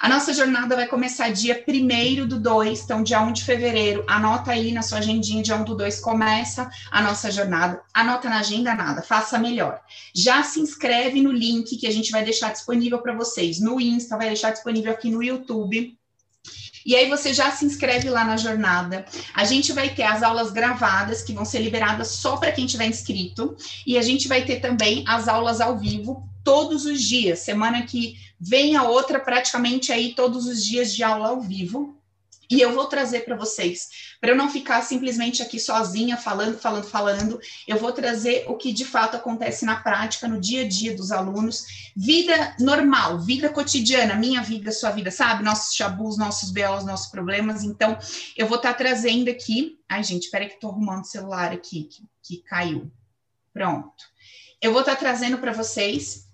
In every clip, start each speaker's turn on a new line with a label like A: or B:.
A: A nossa jornada vai começar dia 1 do 2, então dia 1 de fevereiro. Anota aí na sua agendinha, dia 1 do 2 começa a nossa jornada. Anota na agenda nada, faça melhor. Já se inscreve no link que a gente vai deixar disponível para vocês no Insta, vai deixar disponível aqui no YouTube. E aí você já se inscreve lá na jornada. A gente vai ter as aulas gravadas que vão ser liberadas só para quem tiver inscrito, e a gente vai ter também as aulas ao vivo todos os dias. Semana que vem a outra praticamente aí todos os dias de aula ao vivo. E eu vou trazer para vocês, para eu não ficar simplesmente aqui sozinha falando, falando, falando, eu vou trazer o que de fato acontece na prática, no dia a dia dos alunos, vida normal, vida cotidiana, minha vida, sua vida, sabe? Nossos chabus, nossos BOs, nossos problemas. Então, eu vou estar tá trazendo aqui. Ai, gente, espera que estou arrumando o celular aqui, que, que caiu. Pronto. Eu vou estar tá trazendo para vocês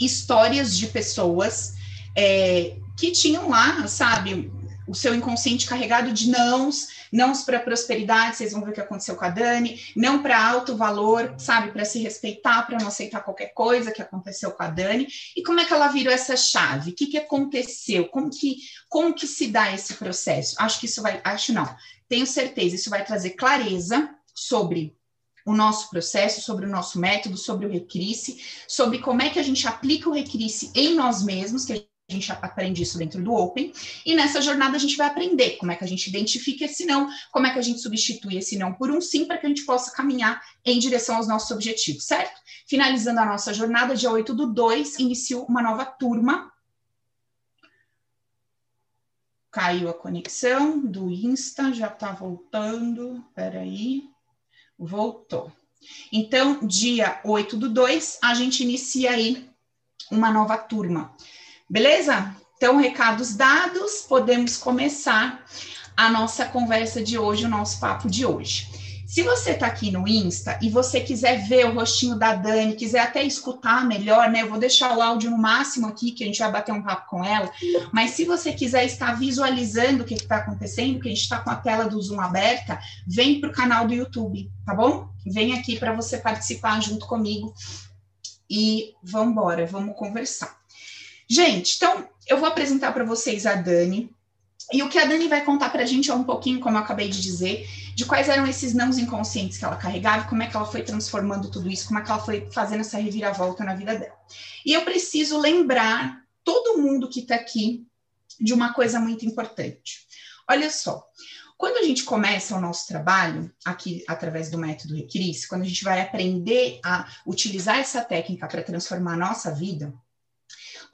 A: histórias de pessoas é, que tinham lá, sabe, o seu inconsciente carregado de nãos, nãos para prosperidade, vocês vão ver o que aconteceu com a Dani, não para alto valor, sabe, para se respeitar, para não aceitar qualquer coisa que aconteceu com a Dani. E como é que ela virou essa chave? O que, que aconteceu? Como que, como que se dá esse processo? Acho que isso vai, acho não, tenho certeza, isso vai trazer clareza sobre o nosso processo, sobre o nosso método, sobre o Recrisse, sobre como é que a gente aplica o Recrisse em nós mesmos, que a gente aprende isso dentro do Open, e nessa jornada a gente vai aprender como é que a gente identifica esse não, como é que a gente substitui esse não por um sim, para que a gente possa caminhar em direção aos nossos objetivos, certo? Finalizando a nossa jornada, dia 8 do 2, iniciou uma nova turma. Caiu a conexão do Insta, já está voltando, peraí, voltou. Então, dia 8 do 2, a gente inicia aí uma nova turma. Beleza? Então, recados dados, podemos começar a nossa conversa de hoje, o nosso papo de hoje. Se você está aqui no Insta e você quiser ver o rostinho da Dani, quiser até escutar melhor, né? Eu vou deixar o áudio no máximo aqui, que a gente vai bater um papo com ela. Mas se você quiser estar visualizando o que está acontecendo, que a gente está com a tela do Zoom aberta, vem para o canal do YouTube, tá bom? Vem aqui para você participar junto comigo. E vamos embora, vamos conversar. Gente, então eu vou apresentar para vocês a Dani. E o que a Dani vai contar para a gente é um pouquinho, como eu acabei de dizer, de quais eram esses nãos inconscientes que ela carregava, como é que ela foi transformando tudo isso, como é que ela foi fazendo essa reviravolta na vida dela. E eu preciso lembrar todo mundo que está aqui de uma coisa muito importante. Olha só, quando a gente começa o nosso trabalho, aqui através do método Recris, quando a gente vai aprender a utilizar essa técnica para transformar a nossa vida,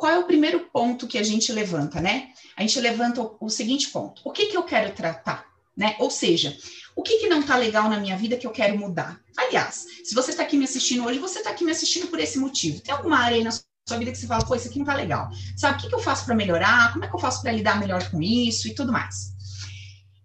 A: qual é o primeiro ponto que a gente levanta, né? A gente levanta o, o seguinte ponto: o que, que eu quero tratar? Né? Ou seja, o que, que não está legal na minha vida que eu quero mudar? Aliás, se você está aqui me assistindo hoje, você está aqui me assistindo por esse motivo. Tem alguma área aí na sua vida que você fala, pô, isso aqui não está legal. Sabe, o que, que eu faço para melhorar? Como é que eu faço para lidar melhor com isso e tudo mais?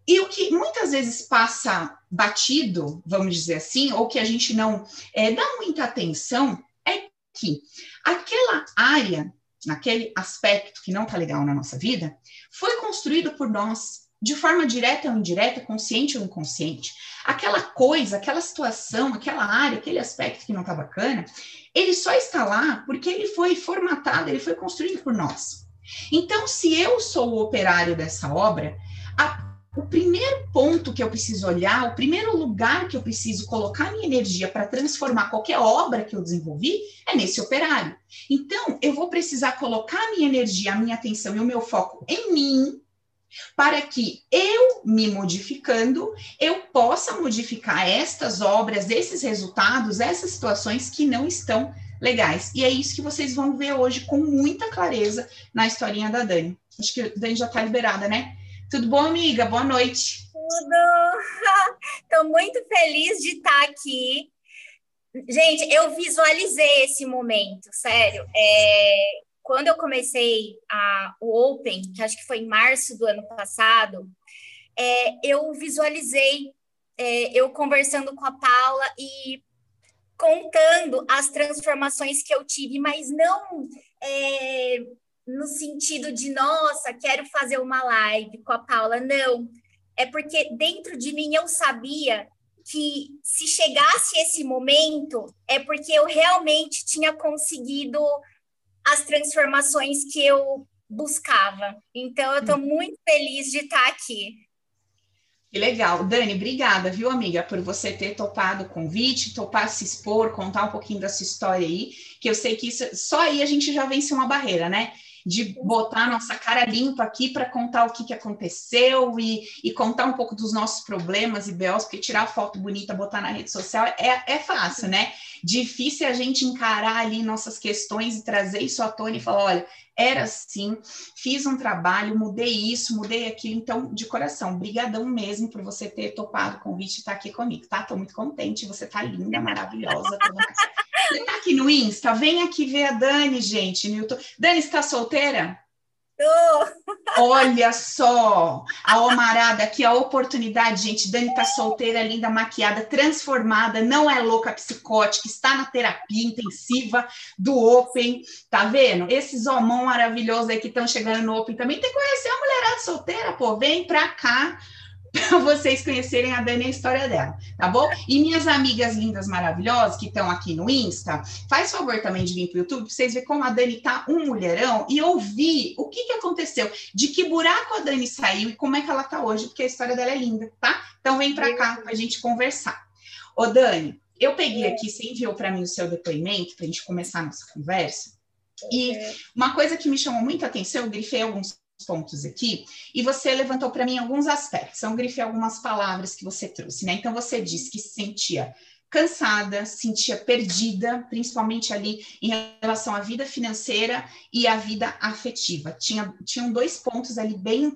A: E o que muitas vezes passa batido, vamos dizer assim, ou que a gente não é, dá muita atenção, é que aquela área naquele aspecto que não está legal na nossa vida, foi construído por nós, de forma direta ou indireta, consciente ou inconsciente. Aquela coisa, aquela situação, aquela área, aquele aspecto que não está bacana, ele só está lá porque ele foi formatado, ele foi construído por nós. Então, se eu sou o operário dessa obra, a o primeiro ponto que eu preciso olhar, o primeiro lugar que eu preciso colocar minha energia para transformar qualquer obra que eu desenvolvi é nesse operário. Então, eu vou precisar colocar minha energia, a minha atenção e o meu foco em mim, para que eu me modificando, eu possa modificar estas obras, esses resultados, essas situações que não estão legais. E é isso que vocês vão ver hoje com muita clareza na historinha da Dani. Acho que a Dani já está liberada, né? Tudo bom, amiga? Boa noite.
B: Tudo. Estou muito feliz de estar aqui. Gente, eu visualizei esse momento, sério. É, quando eu comecei a, o Open, que acho que foi em março do ano passado, é, eu visualizei é, eu conversando com a Paula e contando as transformações que eu tive, mas não é, no sentido de, nossa, quero fazer uma live com a Paula. Não. É porque dentro de mim eu sabia que se chegasse esse momento, é porque eu realmente tinha conseguido as transformações que eu buscava. Então, eu estou hum. muito feliz de estar aqui.
A: Que legal. Dani, obrigada, viu, amiga, por você ter topado o convite, topar se expor, contar um pouquinho da sua história aí, que eu sei que isso, só aí a gente já vence uma barreira, né? De botar nossa cara limpa aqui para contar o que, que aconteceu e, e, contar um pouco dos nossos problemas e belos, porque tirar foto bonita, botar na rede social é, é fácil, né? Difícil a gente encarar ali nossas questões e trazer isso à tona e falar: olha, era assim, fiz um trabalho, mudei isso, mudei aquilo. Então, de coração, brigadão mesmo por você ter topado o convite e estar tá aqui comigo, tá? Tô muito contente, você tá linda, maravilhosa. Você tá aqui no Insta? Vem aqui ver a Dani, gente, YouTube. Dani, está solteira? Olha só, a Omarada aqui, a oportunidade, gente. Dani tá solteira, linda, maquiada, transformada, não é louca psicótica, está na terapia intensiva do Open, tá vendo? Esses homão maravilhosos aí que estão chegando no Open também tem que conhecer a mulherada solteira, pô, vem pra cá para vocês conhecerem a Dani e a história dela, tá bom? E minhas amigas lindas, maravilhosas, que estão aqui no Insta, faz favor também de vir para o YouTube, para vocês verem como a Dani tá um mulherão e ouvir o que, que aconteceu, de que buraco a Dani saiu e como é que ela tá hoje, porque a história dela é linda, tá? Então vem para cá para a gente conversar. Ô, Dani, eu peguei aqui, você enviou para mim o seu depoimento para a gente começar a nossa conversa. E uma coisa que me chamou muita atenção, eu grifei alguns pontos aqui, e você levantou para mim alguns aspectos, então grifei algumas palavras que você trouxe, né? Então você disse que se sentia cansada, sentia perdida, principalmente ali em relação à vida financeira e à vida afetiva. Tinha, tinham dois pontos ali bem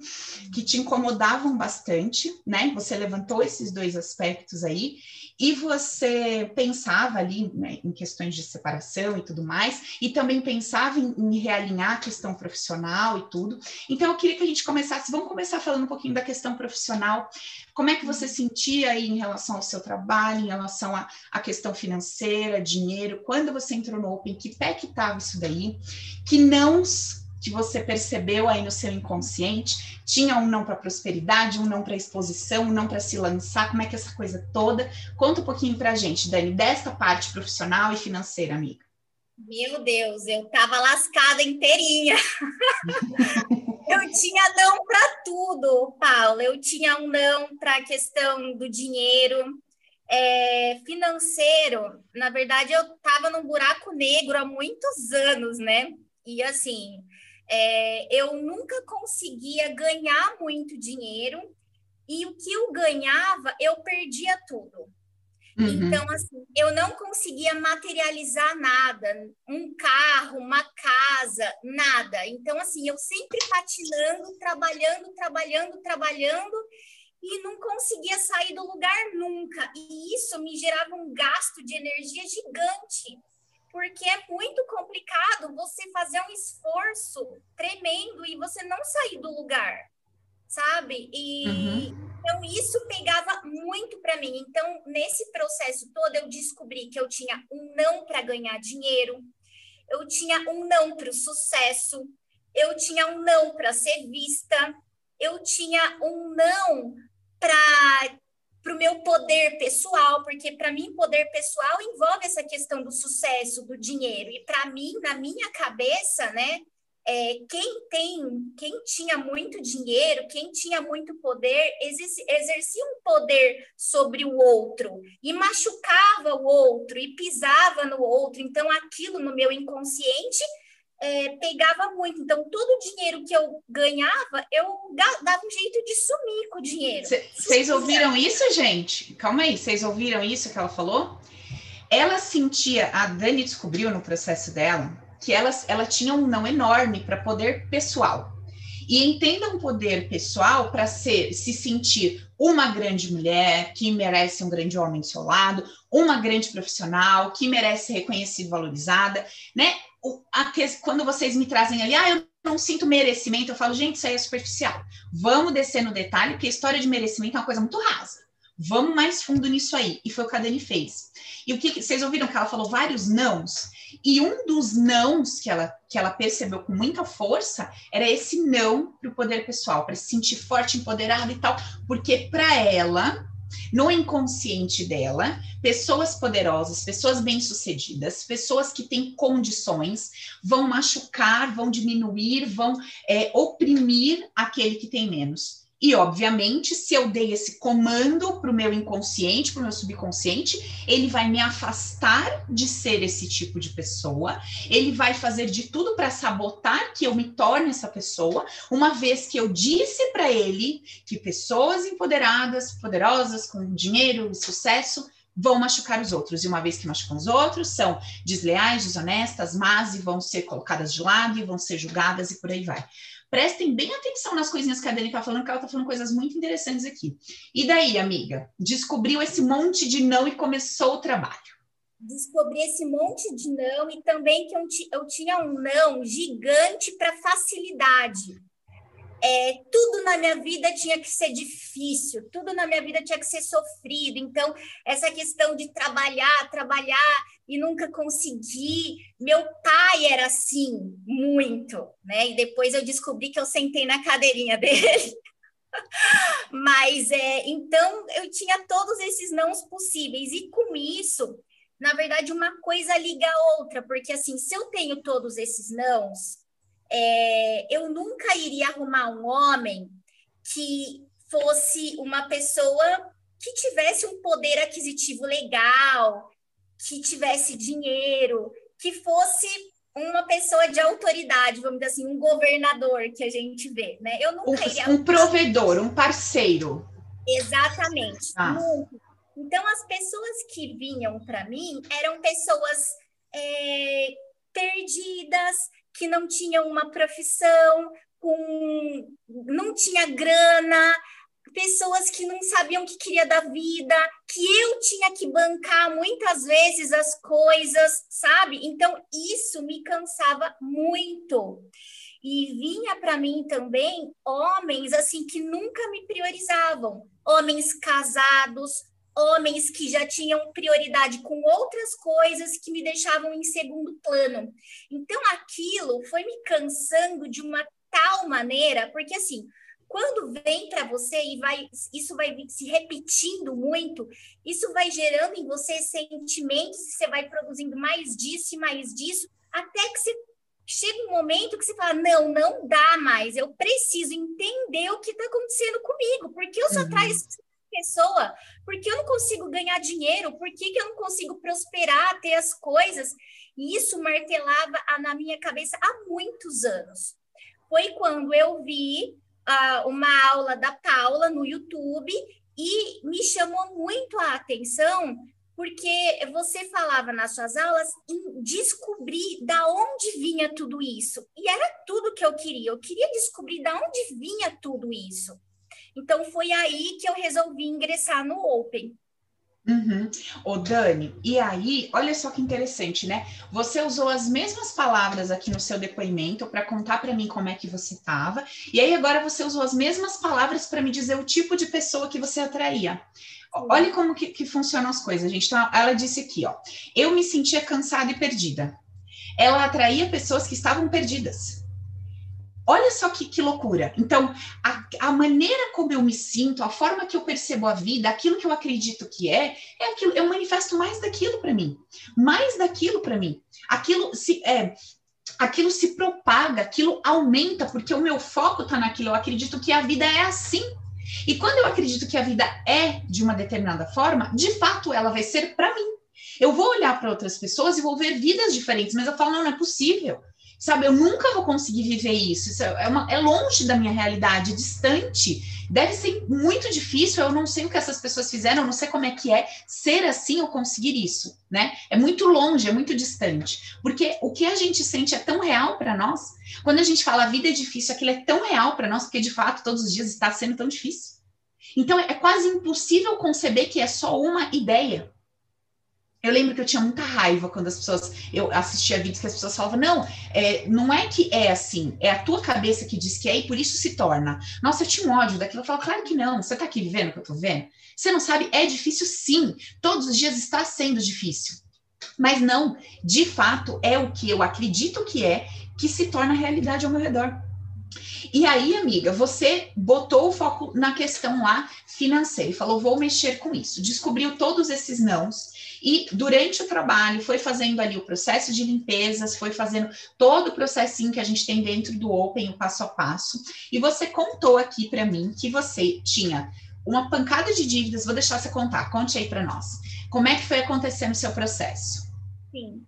A: que te incomodavam bastante, né? Você levantou esses dois aspectos aí, e você pensava ali né, em questões de separação e tudo mais, e também pensava em, em, realinhar a questão profissional e tudo. Então, eu queria que a gente começasse, vamos começar falando um pouquinho da questão profissional. Como é que você sentia aí em relação ao seu trabalho, em relação à questão financeira, dinheiro? Quando você entrou no Open, que pé que estava isso daí? Que não que você percebeu aí no seu inconsciente? Tinha um não para prosperidade, um não para exposição, um não para se lançar? Como é que é essa coisa toda? Conta um pouquinho para a gente, Dani, desta parte profissional e financeira, amiga.
B: Meu Deus, eu tava lascada inteirinha. eu tinha não para tudo, Paula. Eu tinha um não para a questão do dinheiro, é, financeiro. Na verdade, eu tava num buraco negro há muitos anos, né? E assim, é, eu nunca conseguia ganhar muito dinheiro e o que eu ganhava, eu perdia tudo. Uhum. Então, assim, eu não conseguia materializar nada, um carro, uma casa, nada. Então, assim, eu sempre patinando, trabalhando, trabalhando, trabalhando e não conseguia sair do lugar nunca. E isso me gerava um gasto de energia gigante porque é muito complicado você fazer um esforço tremendo e você não sair do lugar, sabe? E uhum. então isso pegava muito para mim. Então, nesse processo todo, eu descobri que eu tinha um não para ganhar dinheiro, eu tinha um não para o sucesso, eu tinha um não para ser vista, eu tinha um não para para o meu poder pessoal, porque para mim poder pessoal envolve essa questão do sucesso, do dinheiro. E para mim, na minha cabeça, né, é, quem tem, quem tinha muito dinheiro, quem tinha muito poder, exercia um poder sobre o outro e machucava o outro e pisava no outro. Então, aquilo no meu inconsciente é, pegava muito. Então, todo o dinheiro que eu ganhava, eu dava um jeito de sumir com o dinheiro.
A: Vocês ouviram isso, gente? Calma aí, vocês ouviram isso que ela falou? Ela sentia, a Dani descobriu no processo dela, que ela, ela tinha um não enorme para poder pessoal. E entenda um poder pessoal para ser se sentir uma grande mulher que merece um grande homem do seu lado, uma grande profissional que merece ser reconhecida e valorizada, né? Quando vocês me trazem ali, ah, eu não sinto merecimento, eu falo, gente, isso aí é superficial. Vamos descer no detalhe, porque a história de merecimento é uma coisa muito rasa. Vamos mais fundo nisso aí. E foi o que a Dani fez. E o que vocês ouviram que ela falou vários nãos? E um dos nãos que ela, que ela percebeu com muita força era esse não para o poder pessoal, para se sentir forte, empoderada e tal, porque para ela no inconsciente dela, pessoas poderosas, pessoas bem-sucedidas, pessoas que têm condições, vão machucar, vão diminuir, vão é, oprimir aquele que tem menos. E, obviamente, se eu dei esse comando para o meu inconsciente, para o meu subconsciente, ele vai me afastar de ser esse tipo de pessoa, ele vai fazer de tudo para sabotar que eu me torne essa pessoa, uma vez que eu disse para ele que pessoas empoderadas, poderosas, com dinheiro e sucesso, vão machucar os outros. E uma vez que machucam os outros, são desleais, desonestas, más e vão ser colocadas de lado e vão ser julgadas e por aí vai. Prestem bem atenção nas coisinhas que a Dani está falando, que ela está falando coisas muito interessantes aqui. E daí, amiga? Descobriu esse monte de não e começou o trabalho.
B: Descobri esse monte de não e também que eu, eu tinha um não gigante para facilidade é, tudo na minha vida tinha que ser difícil, tudo na minha vida tinha que ser sofrido. Então, essa questão de trabalhar, trabalhar e nunca conseguir. Meu pai era assim, muito, né? E depois eu descobri que eu sentei na cadeirinha dele. Mas é, então eu tinha todos esses nãos possíveis, e com isso, na verdade, uma coisa liga a outra, porque assim, se eu tenho todos esses nãos, é, eu nunca iria arrumar um homem que fosse uma pessoa que tivesse um poder aquisitivo legal, que tivesse dinheiro, que fosse uma pessoa de autoridade, vamos dizer assim, um governador que a gente vê, né?
A: Eu nunca um, iria... um provedor, um parceiro.
B: Exatamente. Ah. Então, as pessoas que vinham para mim eram pessoas é, perdidas, que não tinham uma profissão, com não tinha grana, pessoas que não sabiam o que queria da vida, que eu tinha que bancar muitas vezes as coisas, sabe? Então isso me cansava muito. E vinha para mim também homens assim que nunca me priorizavam, homens casados, homens que já tinham prioridade com outras coisas que me deixavam em segundo plano. Então aquilo foi me cansando de uma tal maneira, porque assim, quando vem para você e vai isso vai se repetindo muito, isso vai gerando em você sentimentos, você vai produzindo mais disso e mais disso, até que você chega um momento que você fala: não, não dá mais, eu preciso entender o que está acontecendo comigo, porque eu só uhum. trago pessoa? Por que eu não consigo ganhar dinheiro? Por que, que eu não consigo prosperar, ter as coisas? E isso martelava na minha cabeça há muitos anos. Foi quando eu vi uh, uma aula da Paula no YouTube e me chamou muito a atenção porque você falava nas suas aulas em descobrir da onde vinha tudo isso. E era tudo que eu queria. Eu queria descobrir da onde vinha tudo isso. Então foi aí que eu resolvi ingressar no Open.
A: Uhum. Ô Dani, e aí, olha só que interessante, né? Você usou as mesmas palavras aqui no seu depoimento para contar para mim como é que você estava, e aí agora você usou as mesmas palavras para me dizer o tipo de pessoa que você atraía. Olha como que, que funcionam as coisas, gente. Então, ela disse aqui, ó, eu me sentia cansada e perdida. Ela atraía pessoas que estavam perdidas. Olha só que, que loucura. Então, a, a, maneira como eu me sinto, a forma que eu percebo a vida, aquilo que eu acredito que é, é aquilo, eu manifesto mais daquilo para mim, mais daquilo para mim. Aquilo se é, aquilo se propaga, aquilo aumenta, porque o meu foco está naquilo. Eu acredito que a vida é assim. E quando eu acredito que a vida é de uma determinada forma, de fato ela vai ser para mim. Eu vou olhar para outras pessoas e vou ver vidas diferentes, mas eu falo, não, não é possível sabe? Eu nunca vou conseguir viver isso. isso é, uma, é longe da minha realidade, distante. Deve ser muito difícil. Eu não sei o que essas pessoas fizeram, eu não sei como é que é ser assim ou conseguir isso, né? É muito longe, é muito distante. Porque o que a gente sente é tão real para nós. Quando a gente fala a vida é difícil, aquilo é tão real para nós, porque de fato todos os dias está sendo tão difícil. Então é quase impossível conceber que é só uma ideia. Eu lembro que eu tinha muita raiva quando as pessoas. Eu assistia vídeos que as pessoas falavam: não, é, não é que é assim, é a tua cabeça que diz que é e por isso se torna. Nossa, eu tinha um ódio daquilo. Eu falava: claro que não, você tá aqui vivendo o que eu tô vendo? Você não sabe, é difícil sim. Todos os dias está sendo difícil. Mas não, de fato, é o que eu acredito que é que se torna realidade ao meu redor. E aí, amiga, você botou o foco na questão lá financeira e falou: vou mexer com isso. Descobriu todos esses nãos e durante o trabalho foi fazendo ali o processo de limpezas, foi fazendo todo o processinho que a gente tem dentro do Open, o passo a passo. E você contou aqui para mim que você tinha uma pancada de dívidas. Vou deixar você contar. Conte aí para nós. Como é que foi acontecendo o seu processo?
B: Sim.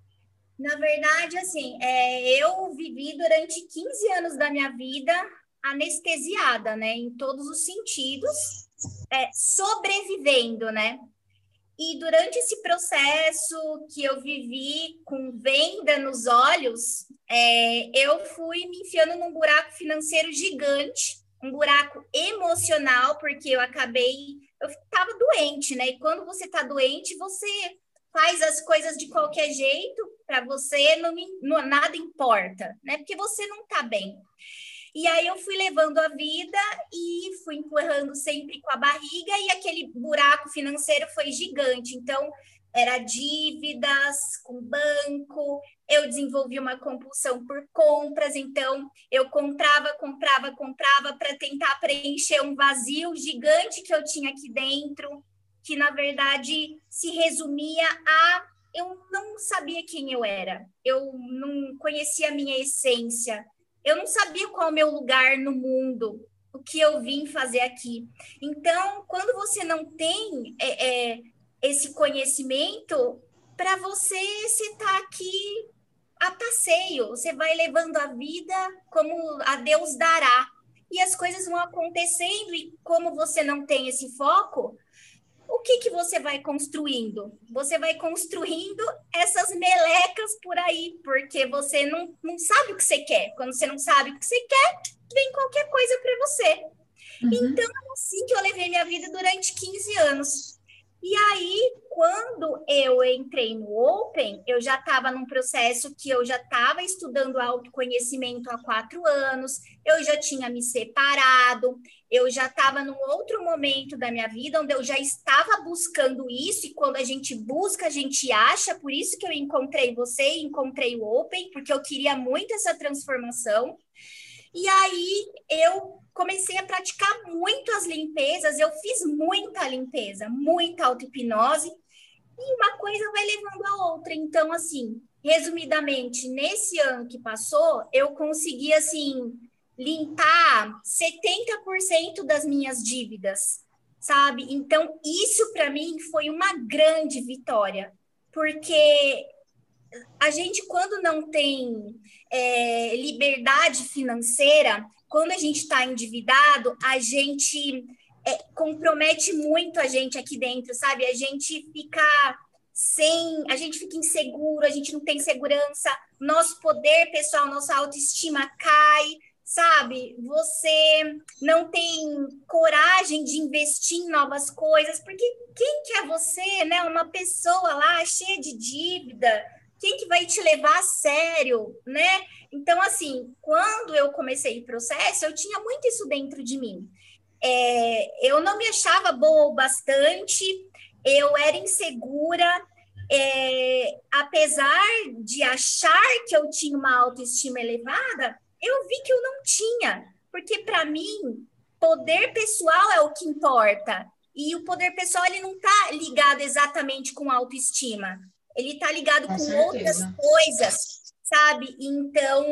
B: Na verdade, assim, é, eu vivi durante 15 anos da minha vida anestesiada, né, em todos os sentidos, é, sobrevivendo, né? E durante esse processo que eu vivi com venda nos olhos, é, eu fui me enfiando num buraco financeiro gigante, um buraco emocional, porque eu acabei, eu estava doente, né? E quando você está doente, você faz as coisas de qualquer jeito, para você não, não, nada importa, né? Porque você não está bem. E aí eu fui levando a vida fui empurrando sempre com a barriga e aquele buraco financeiro foi gigante. Então, era dívidas com banco, eu desenvolvi uma compulsão por compras, então eu comprava, comprava, comprava para tentar preencher um vazio gigante que eu tinha aqui dentro, que na verdade se resumia a eu não sabia quem eu era, eu não conhecia a minha essência, eu não sabia qual é o meu lugar no mundo, o que eu vim fazer aqui. Então, quando você não tem é, é, esse conhecimento, para você se está aqui a passeio, você vai levando a vida como a Deus dará. E as coisas vão acontecendo, e como você não tem esse foco, o que, que você vai construindo? Você vai construindo essas melecas por aí, porque você não, não sabe o que você quer. Quando você não sabe o que você quer, vem qualquer coisa para você. Uhum. Então, é assim que eu levei minha vida durante 15 anos. E aí, quando eu entrei no Open, eu já estava num processo que eu já estava estudando autoconhecimento há quatro anos, eu já tinha me separado, eu já estava num outro momento da minha vida onde eu já estava buscando isso, e quando a gente busca, a gente acha, por isso que eu encontrei você e encontrei o Open, porque eu queria muito essa transformação. E aí eu comecei a praticar muito as limpezas, eu fiz muita limpeza, muita auto-hipnose, e uma coisa vai levando a outra. Então, assim, resumidamente, nesse ano que passou, eu consegui, assim, limpar 70% das minhas dívidas, sabe? Então, isso para mim foi uma grande vitória, porque a gente, quando não tem é, liberdade financeira, quando a gente está endividado, a gente é, compromete muito a gente aqui dentro, sabe? A gente fica sem, a gente fica inseguro, a gente não tem segurança, nosso poder pessoal, nossa autoestima cai, sabe? Você não tem coragem de investir em novas coisas, porque quem que é você, né? Uma pessoa lá cheia de dívida, quem que vai te levar a sério, né? Então, assim, quando eu comecei o processo, eu tinha muito isso dentro de mim. É, eu não me achava boa o bastante, eu era insegura, é, apesar de achar que eu tinha uma autoestima elevada, eu vi que eu não tinha, porque para mim, poder pessoal é o que importa. E o poder pessoal ele não está ligado exatamente com autoestima ele está ligado com, com outras coisas, sabe? Então,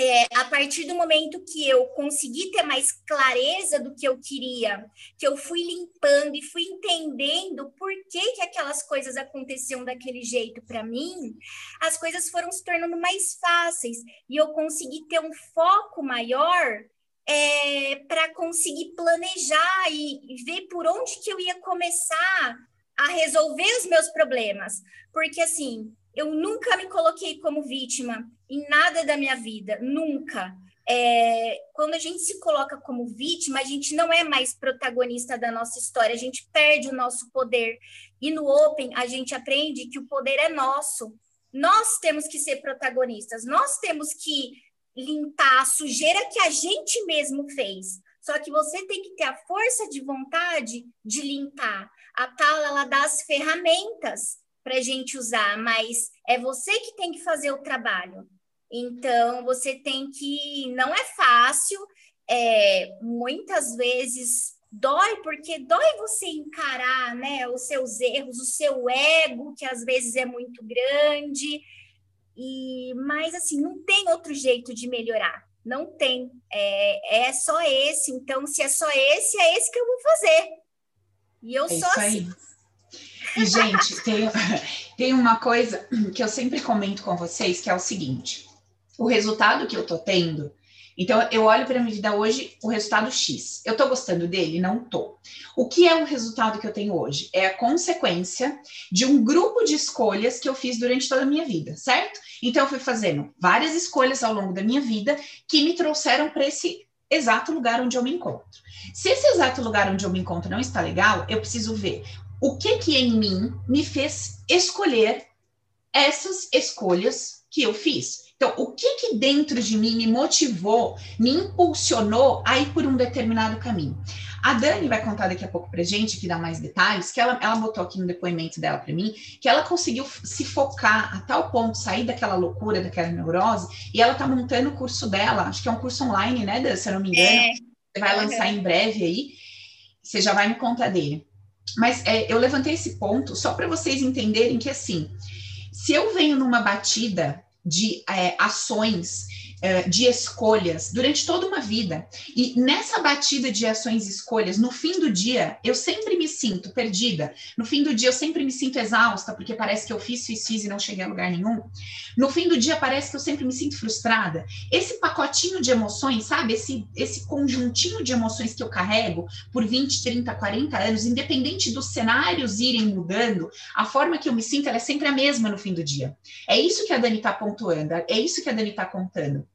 B: é, a partir do momento que eu consegui ter mais clareza do que eu queria, que eu fui limpando e fui entendendo por que, que aquelas coisas aconteciam daquele jeito para mim, as coisas foram se tornando mais fáceis e eu consegui ter um foco maior é, para conseguir planejar e, e ver por onde que eu ia começar a resolver os meus problemas. Porque, assim, eu nunca me coloquei como vítima em nada da minha vida, nunca. É, quando a gente se coloca como vítima, a gente não é mais protagonista da nossa história, a gente perde o nosso poder. E no Open, a gente aprende que o poder é nosso. Nós temos que ser protagonistas, nós temos que limpar a sujeira que a gente mesmo fez. Só que você tem que ter a força de vontade de limpar. A tal ela dá as ferramentas para a gente usar, mas é você que tem que fazer o trabalho. Então, você tem que. Não é fácil, é, muitas vezes dói, porque dói você encarar né, os seus erros, o seu ego, que às vezes é muito grande. E, mas assim, não tem outro jeito de melhorar. Não tem. É, é só esse. Então, se é só esse, é esse que eu vou fazer. E eu é sou assim. Aí.
A: E, gente, tem, tem uma coisa que eu sempre comento com vocês, que é o seguinte: o resultado que eu tô tendo então, eu olho para a minha vida hoje, o resultado X. Eu estou gostando dele? Não estou. O que é o resultado que eu tenho hoje? É a consequência de um grupo de escolhas que eu fiz durante toda a minha vida, certo? Então, eu fui fazendo várias escolhas ao longo da minha vida que me trouxeram para esse exato lugar onde eu me encontro. Se esse exato lugar onde eu me encontro não está legal, eu preciso ver o que que em mim me fez escolher essas escolhas que eu fiz. Então, o que que dentro de mim me motivou, me impulsionou a ir por um determinado caminho? A Dani vai contar daqui a pouco pra gente, que dá mais detalhes, que ela, ela botou aqui no depoimento dela para mim, que ela conseguiu se focar a tal ponto, sair daquela loucura, daquela neurose, e ela tá montando o curso dela, acho que é um curso online, né, Dan, se eu não me engano, é. você vai lançar em breve aí, você já vai me contar dele. Mas é, eu levantei esse ponto só para vocês entenderem que, assim, se eu venho numa batida de é, ações, de escolhas durante toda uma vida. E nessa batida de ações e escolhas, no fim do dia, eu sempre me sinto perdida. No fim do dia, eu sempre me sinto exausta, porque parece que eu fiz, fiz, fiz e não cheguei a lugar nenhum. No fim do dia, parece que eu sempre me sinto frustrada. Esse pacotinho de emoções, sabe? Esse, esse conjuntinho de emoções que eu carrego por 20, 30, 40 anos, independente dos cenários irem mudando, a forma que eu me sinto, é sempre a mesma no fim do dia. É isso que a Dani está pontuando, é isso que a Dani está contando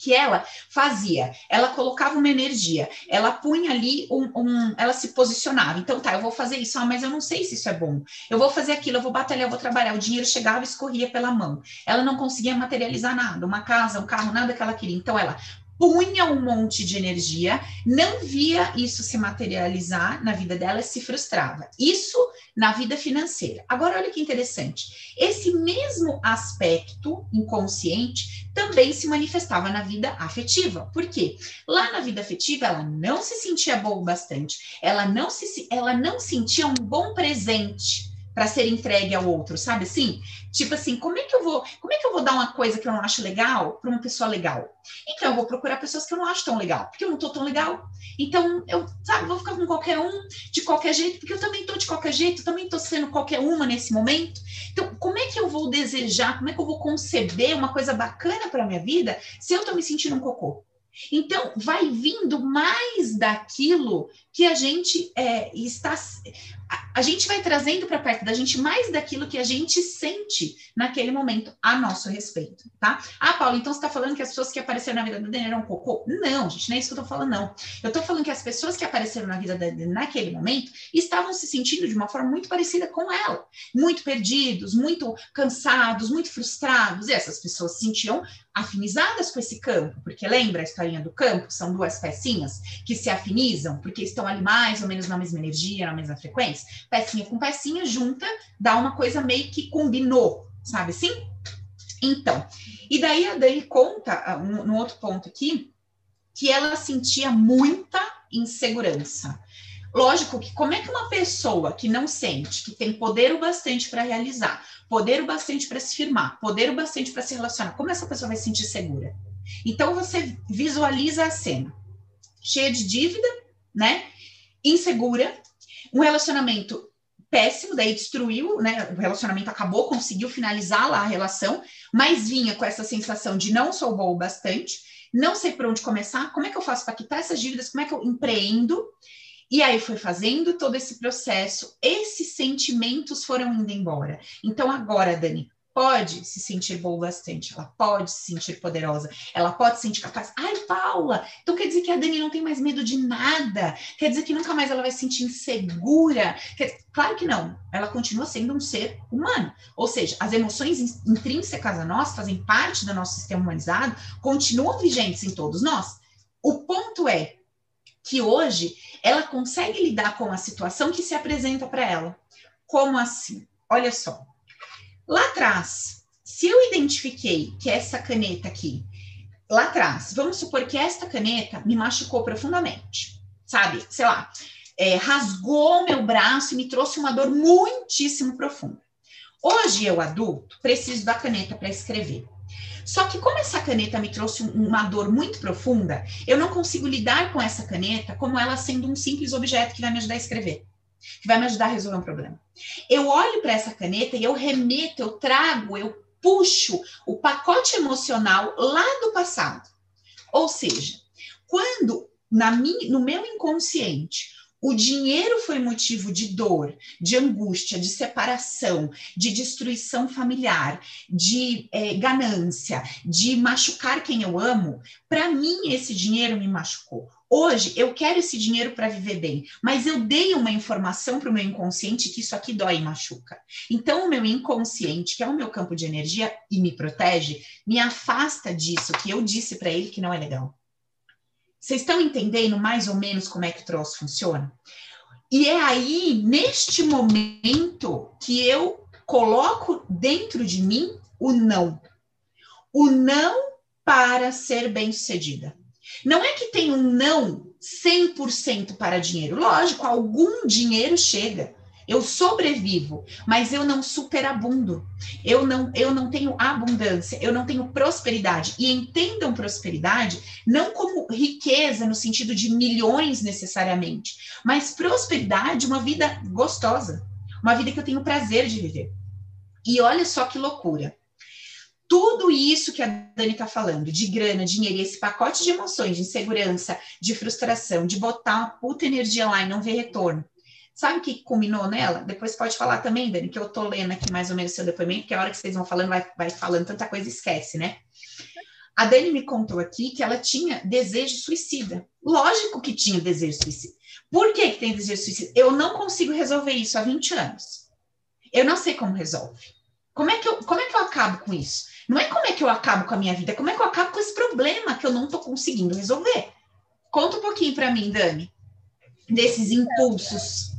A: que ela fazia. Ela colocava uma energia, ela punha ali um, um, ela se posicionava. Então, tá, eu vou fazer isso, ah, mas eu não sei se isso é bom. Eu vou fazer aquilo, eu vou batalhar, eu vou trabalhar. O dinheiro chegava e escorria pela mão. Ela não conseguia materializar nada, uma casa, um carro, nada que ela queria. Então, ela punha um monte de energia, não via isso se materializar na vida dela se frustrava. Isso na vida financeira. Agora, olha que interessante. Esse mesmo aspecto inconsciente também se manifestava na vida afetiva. Por quê? Lá na vida afetiva, ela não se sentia boa bastante, ela não, se, ela não sentia um bom presente para ser entregue ao outro, sabe assim? Tipo assim, como é que eu vou, como é que eu vou dar uma coisa que eu não acho legal para uma pessoa legal? Então eu vou procurar pessoas que eu não acho tão legal, porque eu não tô tão legal. Então eu, sabe, vou ficar com qualquer um de qualquer jeito, porque eu também tô de qualquer jeito, também tô sendo qualquer uma nesse momento. Então, como é que eu vou desejar, como é que eu vou conceber uma coisa bacana para minha vida se eu tô me sentindo um cocô? Então, vai vindo mais daquilo que a gente é, está a, gente vai trazendo para perto da gente mais daquilo que a gente sente naquele momento a nosso respeito, tá? Ah, Paulo, então você está falando que as pessoas que apareceram na vida da Dani eram cocô? Não, gente, não é isso que eu estou falando, não. Eu estou falando que as pessoas que apareceram na vida da naquele momento estavam se sentindo de uma forma muito parecida com ela. Muito perdidos, muito cansados, muito frustrados. E essas pessoas se sentiam afinizadas com esse campo, porque lembra a historinha do campo? São duas pecinhas que se afinizam, porque estão ali mais ou menos na mesma energia, na mesma frequência pecinha com pecinha junta, dá uma coisa meio que combinou, sabe assim? Então, e daí a Dani conta, no um, um outro ponto aqui, que ela sentia muita insegurança. Lógico que como é que uma pessoa que não sente, que tem poder o bastante para realizar, poder o bastante para se firmar, poder o bastante para se relacionar, como essa pessoa vai se sentir segura? Então você visualiza a cena cheia de dívida, né? Insegura, um relacionamento péssimo, daí destruiu, né? O relacionamento acabou, conseguiu finalizar lá a relação, mas vinha com essa sensação de não sou boa o bastante, não sei por onde começar, como é que eu faço para quitar essas dívidas, como é que eu empreendo? E aí foi fazendo todo esse processo, esses sentimentos foram indo embora. Então agora, Dani, pode se sentir boa bastante, ela pode se sentir poderosa, ela pode se sentir capaz. Ai, Paula, então quer dizer que a Dani não tem mais medo de nada? Quer dizer que nunca mais ela vai se sentir insegura? Quer... Claro que não, ela continua sendo um ser humano. Ou seja, as emoções intrínsecas a nós, fazem parte do nosso sistema humanizado, continuam vigentes em todos nós. O ponto é que hoje ela consegue lidar com a situação que se apresenta para ela. Como assim? Olha só, Lá atrás, se eu identifiquei que essa caneta aqui, lá atrás, vamos supor que esta caneta me machucou profundamente, sabe? Sei lá, é, rasgou meu braço e me trouxe uma dor muitíssimo profunda. Hoje, eu adulto, preciso da caneta para escrever. Só que como essa caneta me trouxe uma dor muito profunda, eu não consigo lidar com essa caneta como ela sendo um simples objeto que vai me ajudar a escrever, que vai me ajudar a resolver um problema. Eu olho para essa caneta e eu remeto, eu trago, eu puxo o pacote emocional lá do passado. Ou seja, quando na minha, no meu inconsciente o dinheiro foi motivo de dor, de angústia, de separação, de destruição familiar, de é, ganância, de machucar quem eu amo. Para mim, esse dinheiro me machucou. Hoje, eu quero esse dinheiro para viver bem, mas eu dei uma informação para o meu inconsciente que isso aqui dói e machuca. Então, o meu inconsciente, que é o meu campo de energia e me protege, me afasta disso que eu disse para ele que não é legal. Vocês estão entendendo mais ou menos como é que o troço funciona? E é aí, neste momento, que eu coloco dentro de mim o não. O não para ser bem-sucedida. Não é que tem um não 100% para dinheiro. Lógico, algum dinheiro chega. Eu sobrevivo, mas eu não superabundo. Eu não, eu não tenho abundância, eu não tenho prosperidade. E entendam prosperidade não como riqueza no sentido de milhões necessariamente, mas prosperidade, uma vida gostosa, uma vida que eu tenho prazer de viver. E olha só que loucura. Tudo isso que a Dani está falando, de grana, dinheiro, e esse pacote de emoções, de insegurança, de frustração, de botar uma puta energia lá e não ver retorno, Sabe o que culminou nela? Depois pode falar também, Dani, que eu tô lendo aqui mais ou menos seu depoimento, porque a hora que vocês vão falando, vai, vai falando tanta coisa esquece, né? A Dani me contou aqui que ela tinha desejo suicida. Lógico que tinha desejo suicida. Por que, que tem desejo suicida? Eu não consigo resolver isso há 20 anos. Eu não sei como resolve. Como é que eu, como é que eu acabo com isso? Não é como é que eu acabo com a minha vida, é como é que eu acabo com esse problema que eu não estou conseguindo resolver. Conta um pouquinho para mim, Dani, desses impulsos.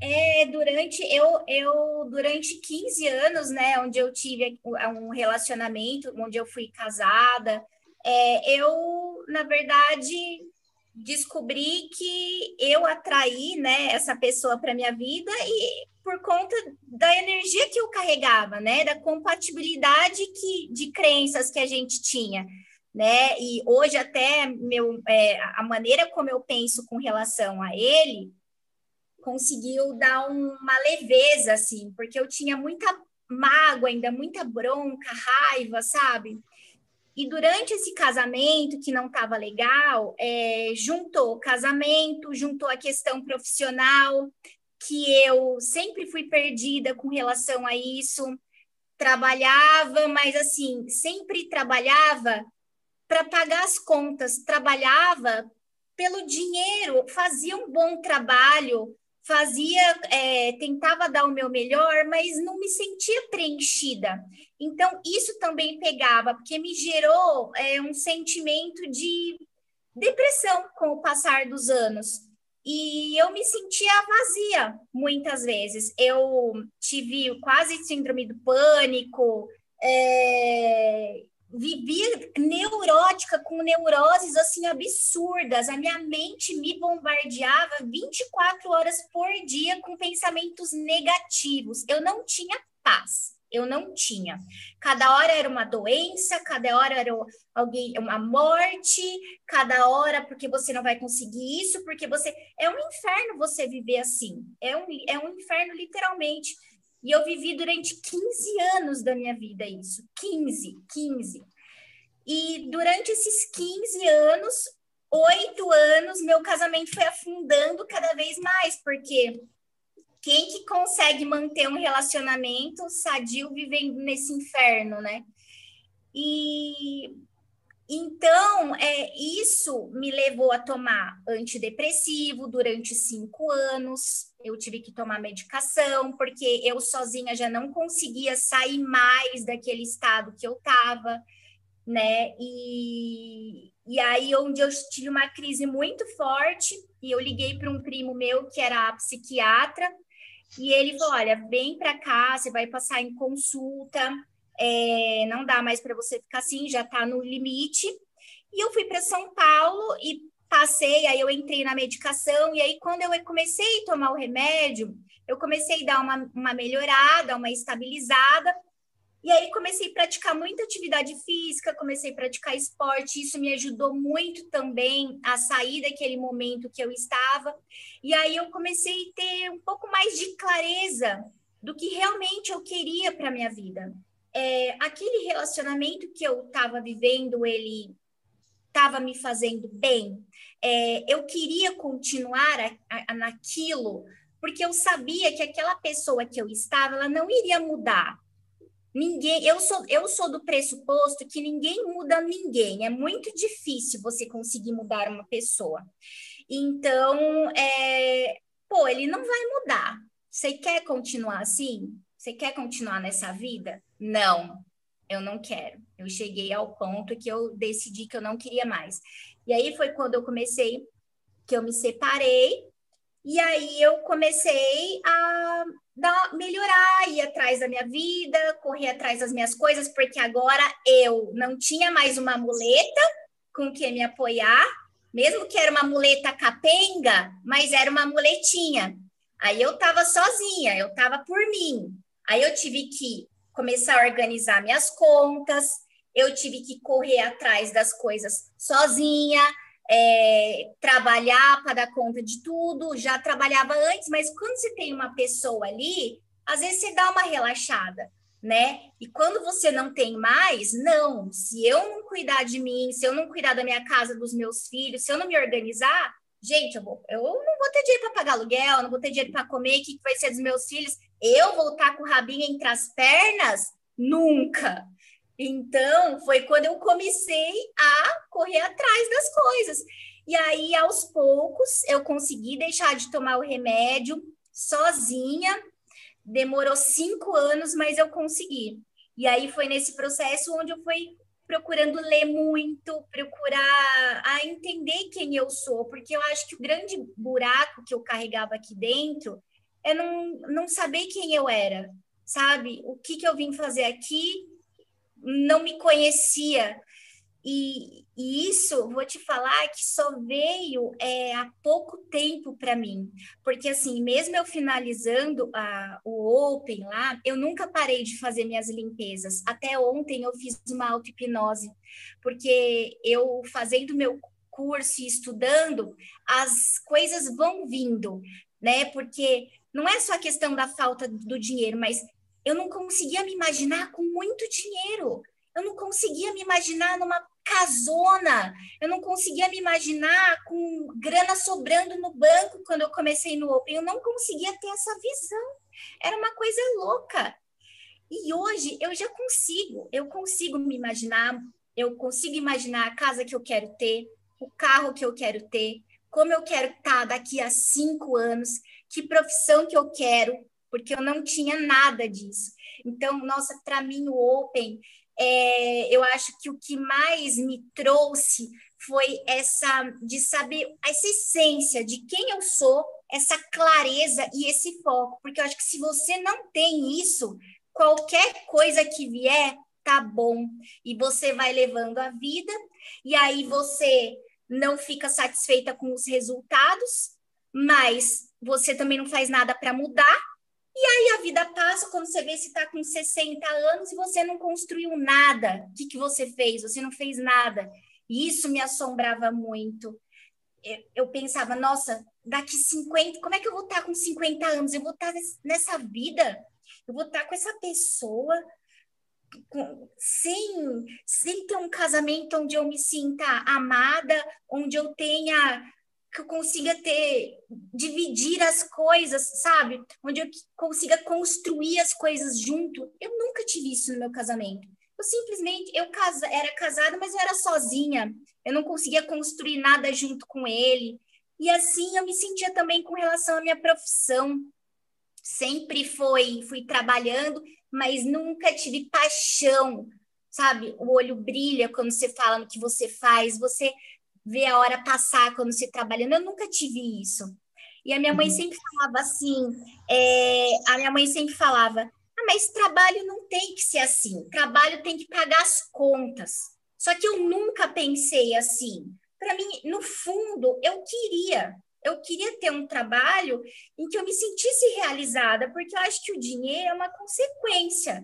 B: É, durante eu, eu durante 15 anos, né, onde eu tive um relacionamento, onde eu fui casada, é, eu, na verdade, descobri que eu atraí, né, essa pessoa para minha vida e por conta da energia que eu carregava, né, da compatibilidade que, de crenças que a gente tinha, né, e hoje até meu, é, a maneira como eu penso com relação a ele conseguiu dar uma leveza, assim, porque eu tinha muita mágoa ainda, muita bronca, raiva, sabe? E durante esse casamento, que não estava legal, é, juntou casamento, juntou a questão profissional, que eu sempre fui perdida com relação a isso. Trabalhava, mas assim, sempre trabalhava para pagar as contas, trabalhava pelo dinheiro, fazia um bom trabalho, fazia, é, tentava dar o meu melhor, mas não me sentia preenchida. Então, isso também pegava, porque me gerou é, um sentimento de depressão com o passar dos anos. E eu me sentia vazia muitas vezes. Eu tive quase síndrome do pânico, é, vivia neurótica, com neuroses assim absurdas. A minha mente me bombardeava 24 horas por dia com pensamentos negativos. Eu não tinha paz. Eu não tinha. Cada hora era uma doença, cada hora era alguém, uma morte, cada hora porque você não vai conseguir isso, porque você é um inferno você viver assim. É um, é um inferno literalmente. E eu vivi durante 15 anos da minha vida isso. 15, 15. E durante esses 15 anos, oito anos, meu casamento foi afundando cada vez mais, porque quem que consegue manter um relacionamento sadio vivendo nesse inferno, né? E então, é, isso me levou a tomar antidepressivo durante cinco anos. Eu tive que tomar medicação, porque eu sozinha já não conseguia sair mais daquele estado que eu estava, né? E, e aí, onde eu tive uma crise muito forte, e eu liguei para um primo meu que era psiquiatra, e ele falou: Olha, vem para cá, você vai passar em consulta é, não dá mais para você ficar assim, já está no limite. E eu fui para São Paulo e passei, aí eu entrei na medicação, e aí quando eu comecei a tomar o remédio, eu comecei a dar uma, uma melhorada, uma estabilizada, e aí comecei a praticar muita atividade física, comecei a praticar esporte, isso me ajudou muito também a sair daquele momento que eu estava. E aí eu comecei a ter um pouco mais de clareza do que realmente eu queria para minha vida. É, aquele relacionamento que eu estava vivendo, ele estava me fazendo bem. É, eu queria continuar a, a, naquilo, porque eu sabia que aquela pessoa que eu estava, ela não iria mudar Ninguém, eu sou, eu sou do pressuposto que ninguém muda ninguém. É muito difícil você conseguir mudar uma pessoa. Então, é, pô, ele não vai mudar. Você quer continuar assim? Você quer continuar nessa vida? Não, eu não quero. Eu cheguei ao ponto que eu decidi que eu não queria mais. E aí foi quando eu comecei, que eu me separei, e aí eu comecei a dar, melhorar, ir atrás da minha vida, correr atrás das minhas coisas, porque agora eu não tinha mais uma muleta com que me apoiar, mesmo que era uma muleta capenga, mas era uma muletinha. Aí eu estava sozinha, eu estava por mim. Aí eu tive que começar a organizar minhas contas, eu tive que correr atrás das coisas sozinha, é, trabalhar para dar conta de tudo, já trabalhava antes, mas quando você tem uma pessoa ali, às vezes você dá uma relaxada, né? E quando você não tem mais, não, se eu não cuidar de mim, se eu não cuidar da minha casa, dos meus filhos, se eu não me organizar, gente, eu, vou, eu não vou ter dinheiro para pagar aluguel, não vou ter dinheiro para comer, o que, que vai ser dos meus filhos? Eu vou estar com o rabinho entre as pernas? Nunca, então, foi quando eu comecei a correr atrás das coisas. E aí, aos poucos, eu consegui deixar de tomar o remédio sozinha. Demorou cinco anos, mas eu consegui. E aí foi nesse processo onde eu fui procurando ler muito, procurar a entender quem eu sou, porque eu acho que o grande buraco que eu carregava aqui dentro é não, não saber quem eu era, sabe? O que, que eu vim fazer aqui não me conhecia. E, e, isso, vou te falar que só veio é, há pouco tempo para mim, porque assim, mesmo eu finalizando a, o Open lá, eu nunca parei de fazer minhas limpezas. Até ontem eu fiz uma auto-hipnose, porque eu fazendo meu curso e estudando, as coisas vão vindo, né? Porque não é só a questão da falta do dinheiro, mas eu não conseguia me imaginar com muito dinheiro. Eu não conseguia me imaginar numa casona. Eu não conseguia me imaginar com grana sobrando no banco quando eu comecei no Open. Eu não conseguia ter essa visão. Era uma coisa louca. E hoje eu já consigo. Eu consigo me imaginar. Eu consigo imaginar a casa que eu quero ter, o carro que eu quero ter, como eu quero estar daqui a cinco anos, que profissão que eu quero, porque eu não tinha nada disso. Então, nossa, para mim o Open, é, eu acho que o que mais me trouxe foi essa de saber essa essência de quem eu sou, essa clareza e esse foco, porque eu acho que se você não tem isso, qualquer coisa que vier tá bom e você vai levando a vida e aí você não fica satisfeita com os resultados, mas você também não faz nada para mudar e aí a vida passa, quando você vê se está com 60 anos e você não construiu nada. O que, que você fez? Você não fez nada. E isso me assombrava muito. Eu, pensava, nossa, daqui 50, como é que eu vou estar tá com 50 anos? Eu vou estar tá nessa vida? Eu vou estar tá com essa pessoa com, sem, sem ter um casamento onde eu me sinta amada, onde eu tenha que eu consiga ter, dividir as coisas, sabe? Onde eu consiga construir as coisas junto. Eu nunca tive isso no meu casamento. Eu simplesmente, eu casa, era casada, mas eu era sozinha. Eu não conseguia construir nada junto com ele. E assim eu me sentia também com relação à minha profissão. Sempre foi, fui trabalhando, mas nunca tive paixão, sabe? O olho brilha quando você fala no que você faz, você ver a hora passar quando você trabalhando. Eu nunca tive isso. E a minha mãe uhum. sempre falava assim, é, a minha mãe sempre falava, Ah, mas trabalho não tem que ser assim. Trabalho tem que pagar as contas. Só que eu nunca pensei assim. Para mim, no fundo, eu queria. Eu queria ter um trabalho em que eu me sentisse realizada, porque eu acho que o dinheiro é uma consequência.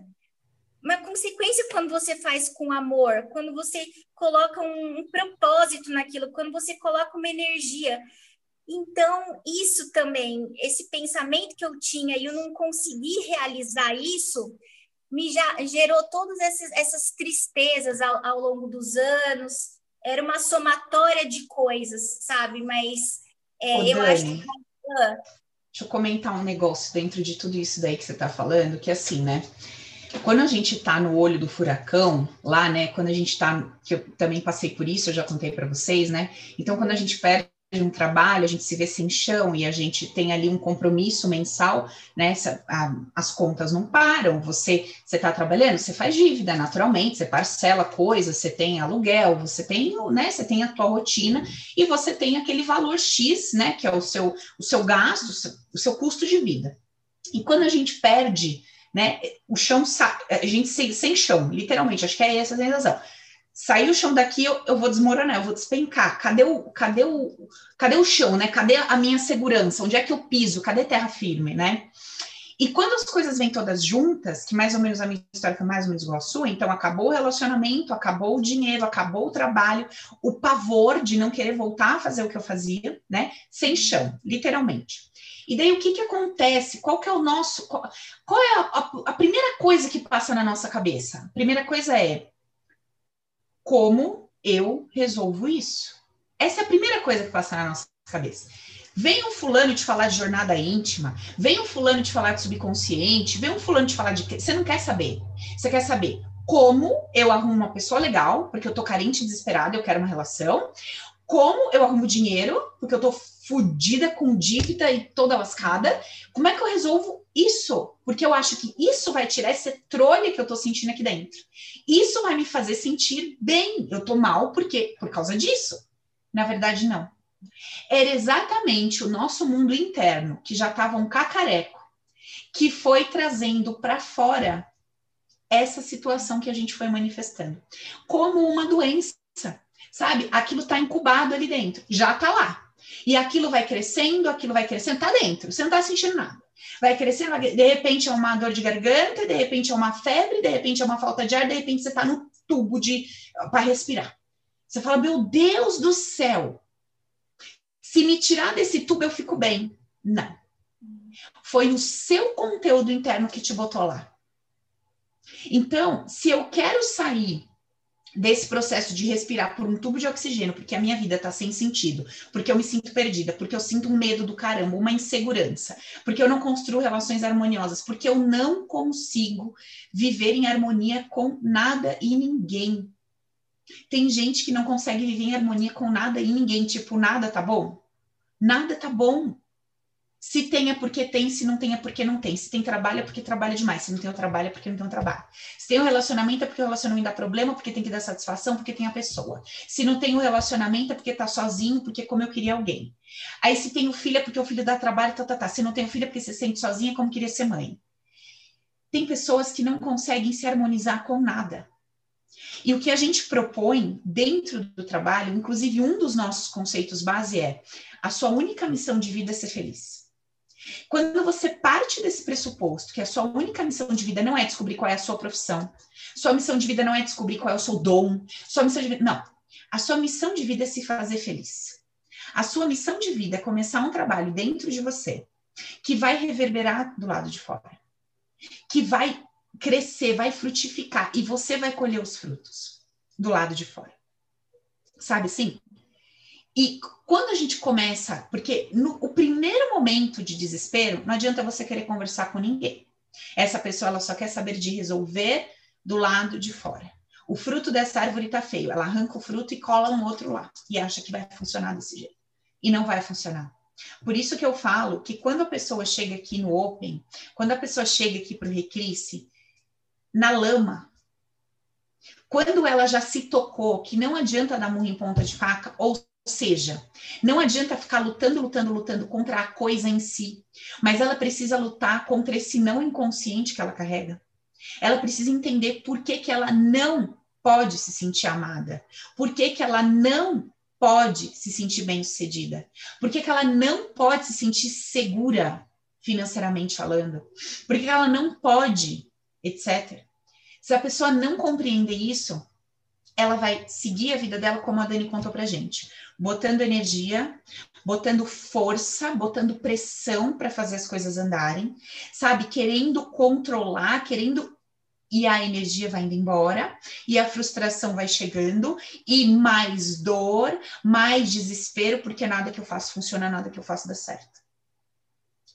B: Uma consequência quando você faz com amor, quando você coloca um, um propósito naquilo, quando você coloca uma energia. Então, isso também, esse pensamento que eu tinha e eu não consegui realizar isso, me já gerou todas essas, essas tristezas ao, ao longo dos anos. Era uma somatória de coisas, sabe? Mas é, Ô, eu Dani, acho que.
A: Ah. Deixa eu comentar um negócio dentro de tudo isso daí que você está falando, que é assim, né? Quando a gente está no olho do furacão, lá, né? Quando a gente está, que eu também passei por isso, eu já contei para vocês, né? Então, quando a gente perde um trabalho, a gente se vê sem chão e a gente tem ali um compromisso mensal, né? A, as contas não param, você você está trabalhando, você faz dívida naturalmente, você parcela coisas, você tem aluguel, você tem, né? Você tem a tua rotina e você tem aquele valor X, né? Que é o seu o seu gasto, o seu, o seu custo de vida. E quando a gente perde, né? O chão, a gente sem, sem chão, literalmente, acho que é essa a sensação sair o chão daqui, eu, eu vou desmoronar, eu vou despencar. Cadê o, cadê o, cadê o chão, né? Cadê a minha segurança? Onde é que eu piso? Cadê terra firme, né? E quando as coisas vêm todas juntas, que mais ou menos a minha história foi mais ou menos igual a sua, então acabou o relacionamento, acabou o dinheiro, acabou o trabalho, o pavor de não querer voltar a fazer o que eu fazia, né? Sem chão, literalmente. E daí o que que acontece? Qual que é o nosso. Qual, qual é a, a, a primeira coisa que passa na nossa cabeça? A primeira coisa é: como eu resolvo isso? Essa é a primeira coisa que passa na nossa cabeça. Vem um fulano te falar de jornada íntima, vem um fulano te falar de subconsciente, vem um fulano te falar de. Você não quer saber. Você quer saber como eu arrumo uma pessoa legal, porque eu tô carente e desesperada, eu quero uma relação. Como eu arrumo dinheiro, porque eu tô fodida com dívida e toda lascada. Como é que eu resolvo isso? Porque eu acho que isso vai tirar essa trolha que eu tô sentindo aqui dentro. Isso vai me fazer sentir bem. Eu tô mal porque por causa disso. Na verdade, não. Era exatamente o nosso mundo interno, que já estava um cacareco, que foi trazendo para fora essa situação que a gente foi manifestando, como uma doença, sabe? Aquilo está incubado ali dentro, já está lá. E aquilo vai crescendo, aquilo vai crescendo, tá dentro, você não está sentindo nada. Vai crescendo, de repente é uma dor de garganta, de repente é uma febre, de repente é uma falta de ar, de repente você está no tubo de para respirar. Você fala, meu Deus do céu, se me tirar desse tubo eu fico bem. Não. Foi o seu conteúdo interno que te botou lá. Então, se eu quero sair desse processo de respirar por um tubo de oxigênio, porque a minha vida tá sem sentido, porque eu me sinto perdida, porque eu sinto um medo do caramba, uma insegurança, porque eu não construo relações harmoniosas, porque eu não consigo viver em harmonia com nada e ninguém. Tem gente que não consegue viver em harmonia com nada e ninguém, tipo, nada tá bom? Nada tá bom. Se tem é porque tem, se não tem é porque não tem. Se tem trabalho é porque trabalha demais. Se não tem o trabalho é porque não tem o trabalho. Se tem o relacionamento é porque o relacionamento dá problema, porque tem que dar satisfação, porque tem a pessoa. Se não tem o relacionamento é porque tá sozinho, porque como eu queria alguém. Aí se tem o filho é porque o filho dá trabalho, tá, tá, tá. Se não tem o filho é porque se sente sozinha, como queria ser mãe. Tem pessoas que não conseguem se harmonizar com nada. E o que a gente propõe dentro do trabalho, inclusive um dos nossos conceitos base é a sua única missão de vida é ser feliz. Quando você parte desse pressuposto que a sua única missão de vida não é descobrir qual é a sua profissão, sua missão de vida não é descobrir qual é o seu dom, sua missão de vida. Não. A sua missão de vida é se fazer feliz. A sua missão de vida é começar um trabalho dentro de você que vai reverberar do lado de fora, que vai crescer, vai frutificar e você vai colher os frutos do lado de fora. Sabe assim? E quando a gente começa, porque no o primeiro momento de desespero, não adianta você querer conversar com ninguém. Essa pessoa ela só quer saber de resolver do lado de fora. O fruto dessa árvore está feio. Ela arranca o fruto e cola um outro lá e acha que vai funcionar desse jeito. E não vai funcionar. Por isso que eu falo que quando a pessoa chega aqui no Open, quando a pessoa chega aqui para o Recrisse, na lama, quando ela já se tocou que não adianta dar murro em ponta de faca, ou seja, não adianta ficar lutando, lutando, lutando contra a coisa em si, mas ela precisa lutar contra esse não inconsciente que ela carrega. Ela precisa entender por que, que ela não pode se sentir amada, por que, que ela não pode se sentir bem-sucedida, por que, que ela não pode se sentir segura financeiramente falando, por que, que ela não pode, etc. Se a pessoa não compreender isso, ela vai seguir a vida dela como a Dani contou pra gente botando energia, botando força, botando pressão para fazer as coisas andarem, sabe? Querendo controlar, querendo. E a energia vai indo embora, e a frustração vai chegando, e mais dor, mais desespero, porque nada que eu faço funciona, nada que eu faço dá certo.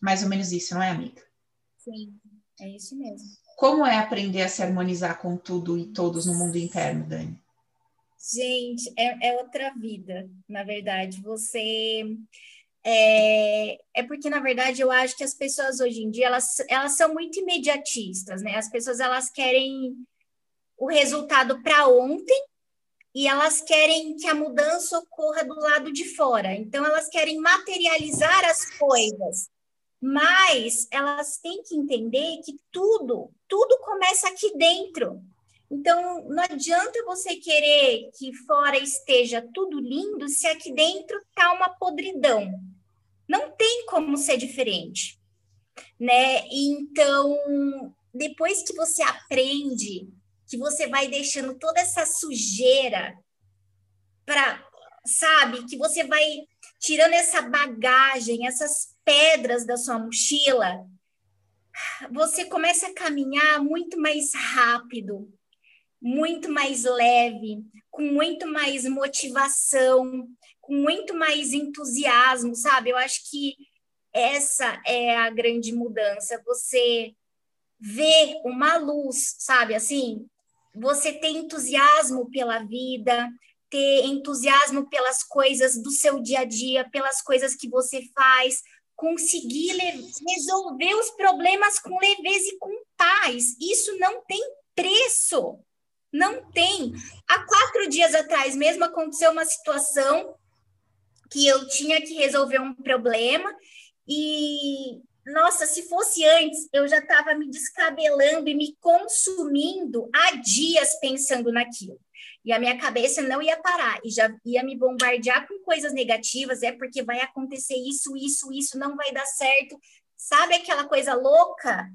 A: Mais ou menos isso, não é, amiga?
B: Sim, é isso mesmo.
A: Como é aprender a se harmonizar com tudo e todos no mundo interno, Dani?
B: Gente, é, é outra vida, na verdade. Você. É, é porque, na verdade, eu acho que as pessoas hoje em dia, elas, elas são muito imediatistas, né? As pessoas, elas querem o resultado para ontem e elas querem que a mudança ocorra do lado de fora. Então, elas querem materializar as coisas. Mas elas têm que entender que tudo, tudo começa aqui dentro. Então, não adianta você querer que fora esteja tudo lindo se aqui dentro está uma podridão. Não tem como ser diferente, né? Então, depois que você aprende, que você vai deixando toda essa sujeira para, sabe, que você vai tirando essa bagagem, essas pedras da sua mochila, você começa a caminhar muito mais rápido, muito mais leve, com muito mais motivação, com muito mais entusiasmo, sabe? Eu acho que essa é a grande mudança. Você vê uma luz, sabe? Assim, você tem entusiasmo pela vida, ter entusiasmo pelas coisas do seu dia a dia, pelas coisas que você faz, conseguir resolver os problemas com leveza e com paz. Isso não tem preço. Não tem. Há quatro dias atrás mesmo aconteceu uma situação que eu tinha que resolver um problema e nossa, se fosse antes, eu já estava me descabelando e me consumindo há dias pensando naquilo. E a minha cabeça não ia parar e já ia me bombardear com coisas negativas, é porque vai acontecer isso, isso, isso, não vai dar certo. Sabe aquela coisa louca?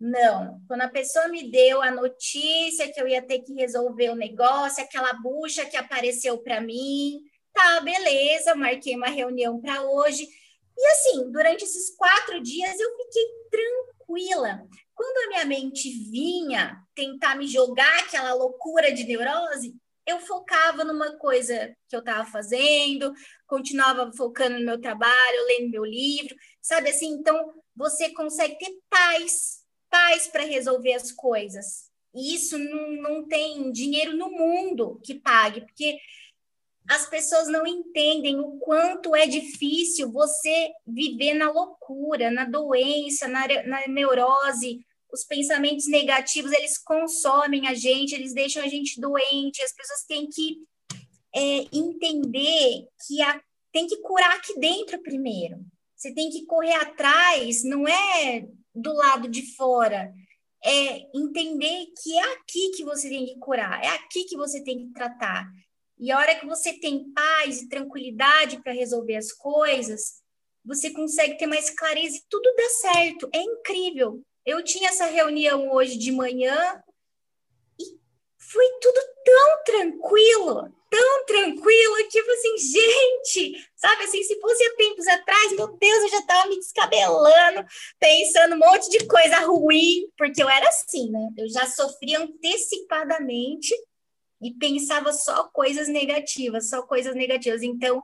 B: Não. Quando a pessoa me deu a notícia que eu ia ter que resolver o negócio, aquela bucha que apareceu para mim, tá, beleza, marquei uma reunião para hoje. E assim, durante esses quatro dias eu fiquei tranquila. Quando a minha mente vinha tentar me jogar aquela loucura de neurose, eu focava numa coisa que eu estava fazendo, continuava focando no meu trabalho, lendo meu livro, sabe assim? Então, você consegue ter paz paz para resolver as coisas. E isso não, não tem dinheiro no mundo que pague, porque as pessoas não entendem o quanto é difícil você viver na loucura, na doença, na, na neurose. Os pensamentos negativos, eles consomem a gente, eles deixam a gente doente. As pessoas têm que é, entender que a, tem que curar aqui dentro primeiro. Você tem que correr atrás, não é do lado de fora. É entender que é aqui que você tem que curar, é aqui que você tem que tratar. E a hora que você tem paz e tranquilidade para resolver as coisas, você consegue ter mais clareza e tudo dá certo. É incrível. Eu tinha essa reunião hoje de manhã e foi tudo tão tranquilo, tão tranquilo, tipo assim, gente, sabe assim, se fosse há tempos atrás, meu Deus, eu já tava me descabelando, pensando um monte de coisa ruim, porque eu era assim, né? Eu já sofria antecipadamente e pensava só coisas negativas, só coisas negativas. Então,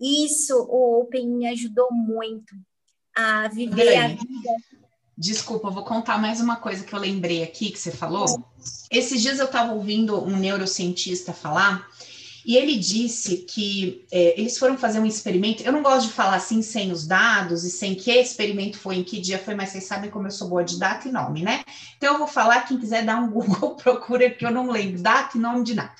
B: isso o Open me ajudou muito a viver a vida
A: Desculpa, vou contar mais uma coisa que eu lembrei aqui que você falou. Esses dias eu estava ouvindo um neurocientista falar e ele disse que é, eles foram fazer um experimento. Eu não gosto de falar assim sem os dados e sem que experimento foi, em que dia foi, mas vocês sabem como eu sou boa de data e nome, né? Então eu vou falar, quem quiser dar um Google, procura, que eu não lembro data e nome de nada.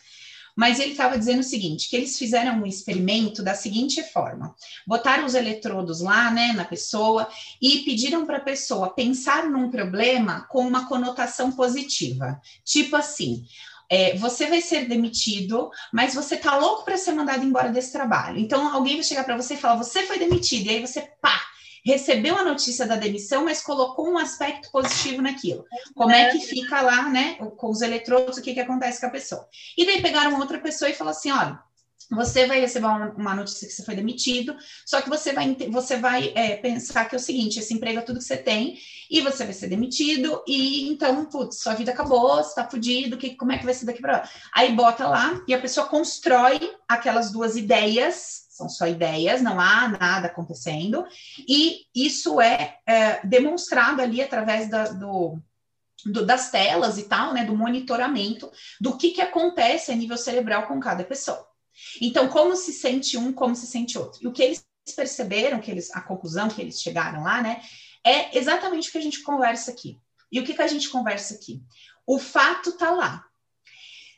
A: Mas ele estava dizendo o seguinte: que eles fizeram um experimento da seguinte forma: botaram os eletrodos lá, né, na pessoa, e pediram para a pessoa pensar num problema com uma conotação positiva. Tipo assim. É, você vai ser demitido, mas você tá louco para ser mandado embora desse trabalho. Então alguém vai chegar para você e falar: você foi demitido, e aí você pá, recebeu a notícia da demissão, mas colocou um aspecto positivo naquilo. Como é que fica lá, né, com os eletrodos, o que, que acontece com a pessoa. E daí pegaram outra pessoa e falaram assim: olha. Você vai receber uma notícia que você foi demitido, só que você vai, você vai é, pensar que é o seguinte: esse emprego é tudo que você tem, e você vai ser demitido, e então, putz, sua vida acabou, você tá fudido, que, como é que vai ser daqui para lá? Aí bota lá e a pessoa constrói aquelas duas ideias são só ideias, não há nada acontecendo, e isso é, é demonstrado ali através da, do, do, das telas e tal, né, do monitoramento do que, que acontece a nível cerebral com cada pessoa. Então, como se sente um, como se sente outro. E o que eles perceberam, que eles, a conclusão que eles chegaram lá, né, é exatamente o que a gente conversa aqui. E o que, que a gente conversa aqui? O fato está lá.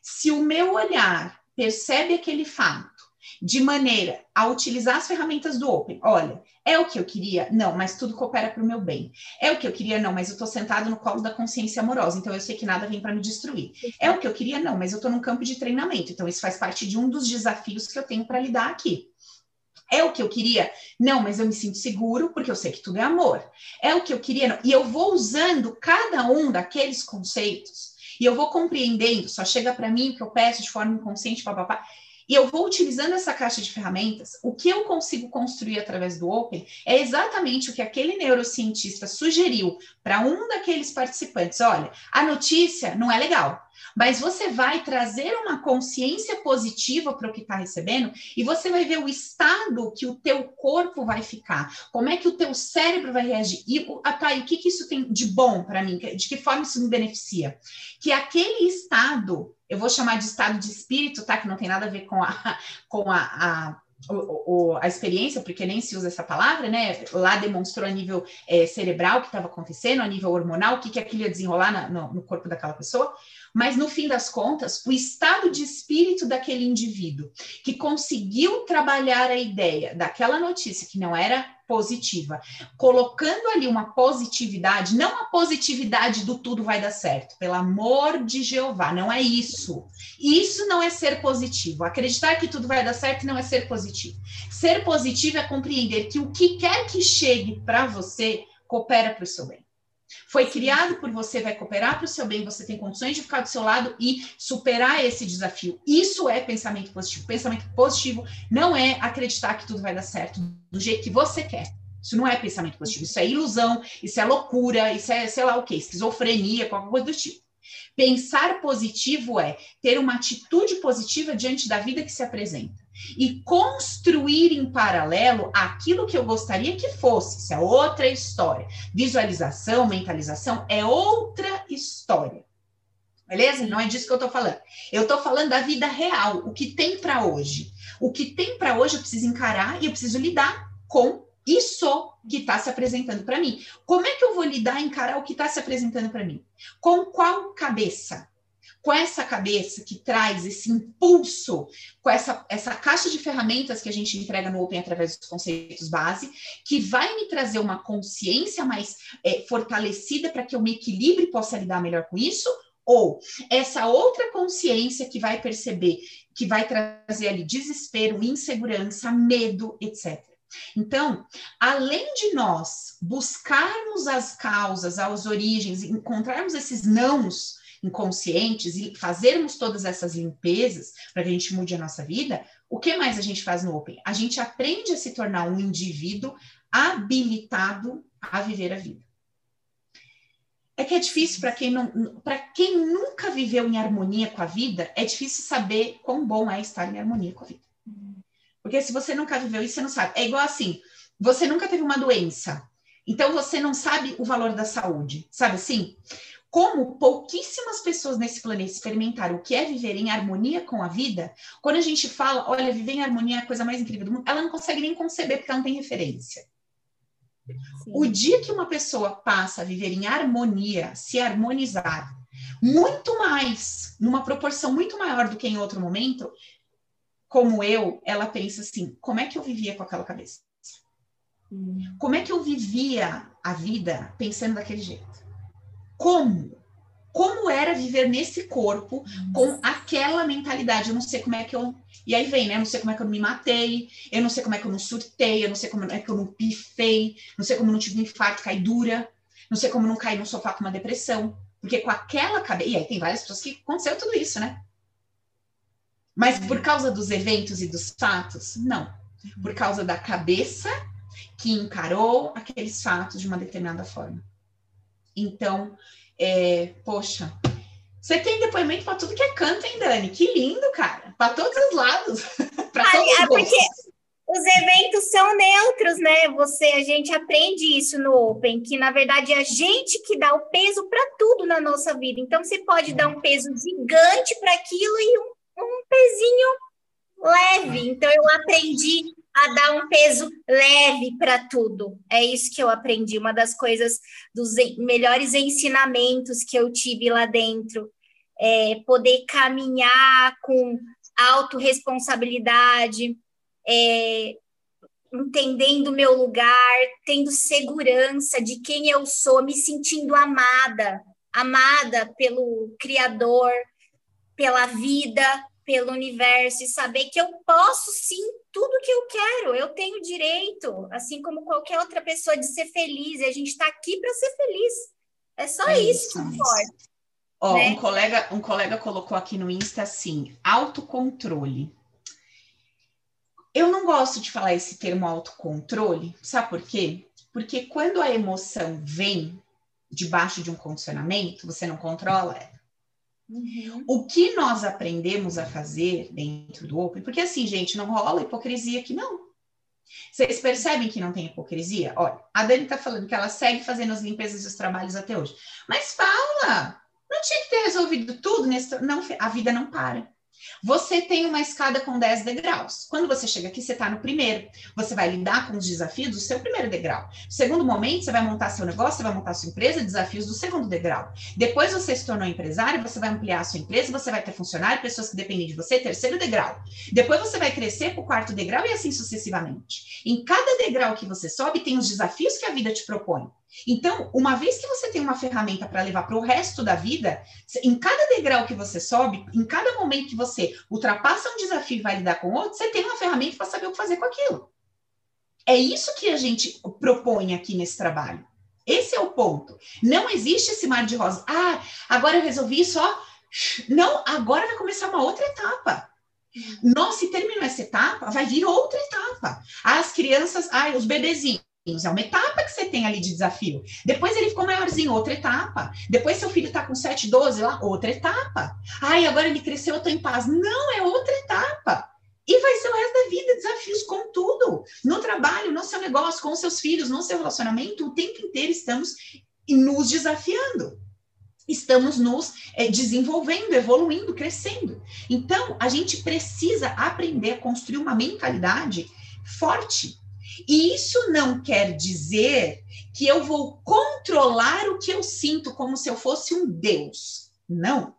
A: Se o meu olhar percebe aquele fato, de maneira a utilizar as ferramentas do Open. Olha, é o que eu queria? Não, mas tudo coopera para o meu bem. É o que eu queria? Não, mas eu estou sentado no colo da consciência amorosa, então eu sei que nada vem para me destruir. É o que eu queria? Não, mas eu estou num campo de treinamento, então isso faz parte de um dos desafios que eu tenho para lidar aqui. É o que eu queria? Não, mas eu me sinto seguro porque eu sei que tudo é amor. É o que eu queria? Não. E eu vou usando cada um daqueles conceitos e eu vou compreendendo, só chega para mim o que eu peço de forma inconsciente, papapá. E eu vou utilizando essa caixa de ferramentas, o que eu consigo construir através do Open é exatamente o que aquele neurocientista sugeriu para um daqueles participantes. Olha, a notícia não é legal, mas você vai trazer uma consciência positiva para o que está recebendo e você vai ver o estado que o teu corpo vai ficar, como é que o teu cérebro vai reagir e, tá, e o que, que isso tem de bom para mim, de que forma isso me beneficia. Que aquele estado, eu vou chamar de estado de espírito, tá? Que não tem nada a ver com a, com a, a o, o, a experiência, porque nem se usa essa palavra, né? Lá demonstrou a nível é, cerebral o que estava acontecendo, a nível hormonal, o que, que aquilo ia desenrolar na, no, no, corpo daquela pessoa. Mas, no fim das contas, o estado de espírito daquele indivíduo que conseguiu trabalhar a ideia daquela notícia que não era positiva, colocando ali uma positividade, não a positividade do tudo vai dar certo, pelo amor de Jeová, não é isso. Isso não é ser positivo. Acreditar que tudo vai dar certo não é ser positivo. Ser positivo é compreender que o que quer que chegue para você coopera para o seu bem. Foi criado por você, vai cooperar para o seu bem, você tem condições de ficar do seu lado e superar esse desafio. Isso é pensamento positivo. Pensamento positivo não é acreditar que tudo vai dar certo do jeito que você quer. Isso não é pensamento positivo, isso é ilusão, isso é loucura, isso é sei lá o que, esquizofrenia, qualquer coisa do tipo. Pensar positivo é ter uma atitude positiva diante da vida que se apresenta e construir em paralelo aquilo que eu gostaria que fosse. Isso é outra história. Visualização, mentalização é outra história. Beleza? Não é disso que eu estou falando. Eu estou falando da vida real, o que tem para hoje. O que tem para hoje eu preciso encarar e eu preciso lidar com isso que está se apresentando para mim. Como é que eu vou lidar, encarar o que está se apresentando para mim? Com qual cabeça? Com essa cabeça que traz esse impulso, com essa, essa caixa de ferramentas que a gente entrega no Open através dos conceitos base, que vai me trazer uma consciência mais é, fortalecida para que eu me equilibre e possa lidar melhor com isso, ou essa outra consciência que vai perceber, que vai trazer ali desespero, insegurança, medo, etc. Então, além de nós buscarmos as causas, as origens, encontrarmos esses nãos inconscientes e fazermos todas essas limpezas para que a gente mude a nossa vida, o que mais a gente faz no Open? A gente aprende a se tornar um indivíduo habilitado a viver a vida. É que é difícil para quem não, para quem nunca viveu em harmonia com a vida, é difícil saber quão bom é estar em harmonia com a vida. Porque se você nunca viveu isso, você não sabe. É igual assim, você nunca teve uma doença, então você não sabe o valor da saúde, sabe assim? Como pouquíssimas pessoas nesse planeta experimentaram o que é viver em harmonia com a vida, quando a gente fala, olha, viver em harmonia é a coisa mais incrível do mundo, ela não consegue nem conceber porque ela não tem referência. Sim. O dia que uma pessoa passa a viver em harmonia, se harmonizar, muito mais, numa proporção muito maior do que em outro momento, como eu, ela pensa assim: como é que eu vivia com aquela cabeça? Hum. Como é que eu vivia a vida pensando daquele jeito? Como? Como era viver nesse corpo com aquela mentalidade? Eu não sei como é que eu. E aí vem, né? Eu não sei como é que eu me matei, eu não sei como é que eu não surtei, eu não sei como é que eu não pifei, não sei como eu não tive um infarto, caí dura, não sei como eu não caí no sofá com uma depressão. Porque com aquela cabeça. E aí tem várias pessoas que aconteceu tudo isso, né? Mas por causa dos eventos e dos fatos? Não. Por causa da cabeça que encarou aqueles fatos de uma determinada forma. Então, é, poxa, você tem depoimento para tudo que é canto, hein, Dani? Que lindo, cara. Para todos os lados. para todos os
B: é porque os eventos são neutros, né? Você, a gente aprende isso no Open, que na verdade é a gente que dá o peso para tudo na nossa vida. Então você pode dar um peso gigante para aquilo e um, um pezinho leve. Então eu aprendi a dar um peso leve para tudo. É isso que eu aprendi. Uma das coisas dos melhores ensinamentos que eu tive lá dentro é poder caminhar com autorresponsabilidade é, entendendo o meu lugar, tendo segurança de quem eu sou, me sentindo amada, amada pelo Criador, pela vida, pelo universo, e saber que eu posso sim tudo que eu quero, eu tenho direito, assim como qualquer outra pessoa, de ser feliz, e a gente está aqui para ser feliz. É só é isso, isso que importa.
A: Ó, né? um, colega, um colega colocou aqui no Insta assim: autocontrole. Eu não gosto de falar esse termo autocontrole, sabe por quê? Porque quando a emoção vem debaixo de um condicionamento, você não controla. Uhum. O que nós aprendemos a fazer dentro do Open, porque assim, gente, não rola hipocrisia aqui, não. Vocês percebem que não tem hipocrisia? Olha, a Dani tá falando que ela segue fazendo as limpezas dos trabalhos até hoje. Mas fala! Não tinha que ter resolvido tudo nesse. Não, a vida não para. Você tem uma escada com 10 degraus. Quando você chega aqui, você está no primeiro. Você vai lidar com os desafios do seu primeiro degrau. Segundo momento, você vai montar seu negócio, você vai montar sua empresa, desafios do segundo degrau. Depois você se tornou empresário, você vai ampliar a sua empresa, você vai ter funcionário, pessoas que dependem de você, terceiro degrau. Depois você vai crescer para o quarto degrau e assim sucessivamente. Em cada degrau que você sobe, tem os desafios que a vida te propõe. Então, uma vez que você tem uma ferramenta para levar para o resto da vida, em cada degrau que você sobe, em cada momento que você ultrapassa um desafio e vai lidar com outro, você tem uma ferramenta para saber o que fazer com aquilo. É isso que a gente propõe aqui nesse trabalho. Esse é o ponto. Não existe esse mar de rosa. Ah, agora eu resolvi só. Não, agora vai começar uma outra etapa. Nossa, se terminou essa etapa, vai vir outra etapa. As crianças, ai, os bebezinhos é uma etapa que você tem ali de desafio. Depois ele ficou maiorzinho, outra etapa. Depois seu filho está com 7, 12 lá, outra etapa. Ai, agora ele cresceu, eu estou em paz. Não, é outra etapa. E vai ser o resto da vida, desafios com tudo. No trabalho, no seu negócio, com seus filhos, no seu relacionamento, o tempo inteiro estamos nos desafiando. Estamos nos é, desenvolvendo, evoluindo, crescendo. Então, a gente precisa aprender a construir uma mentalidade forte e isso não quer dizer que eu vou controlar o que eu sinto como se eu fosse um Deus. Não.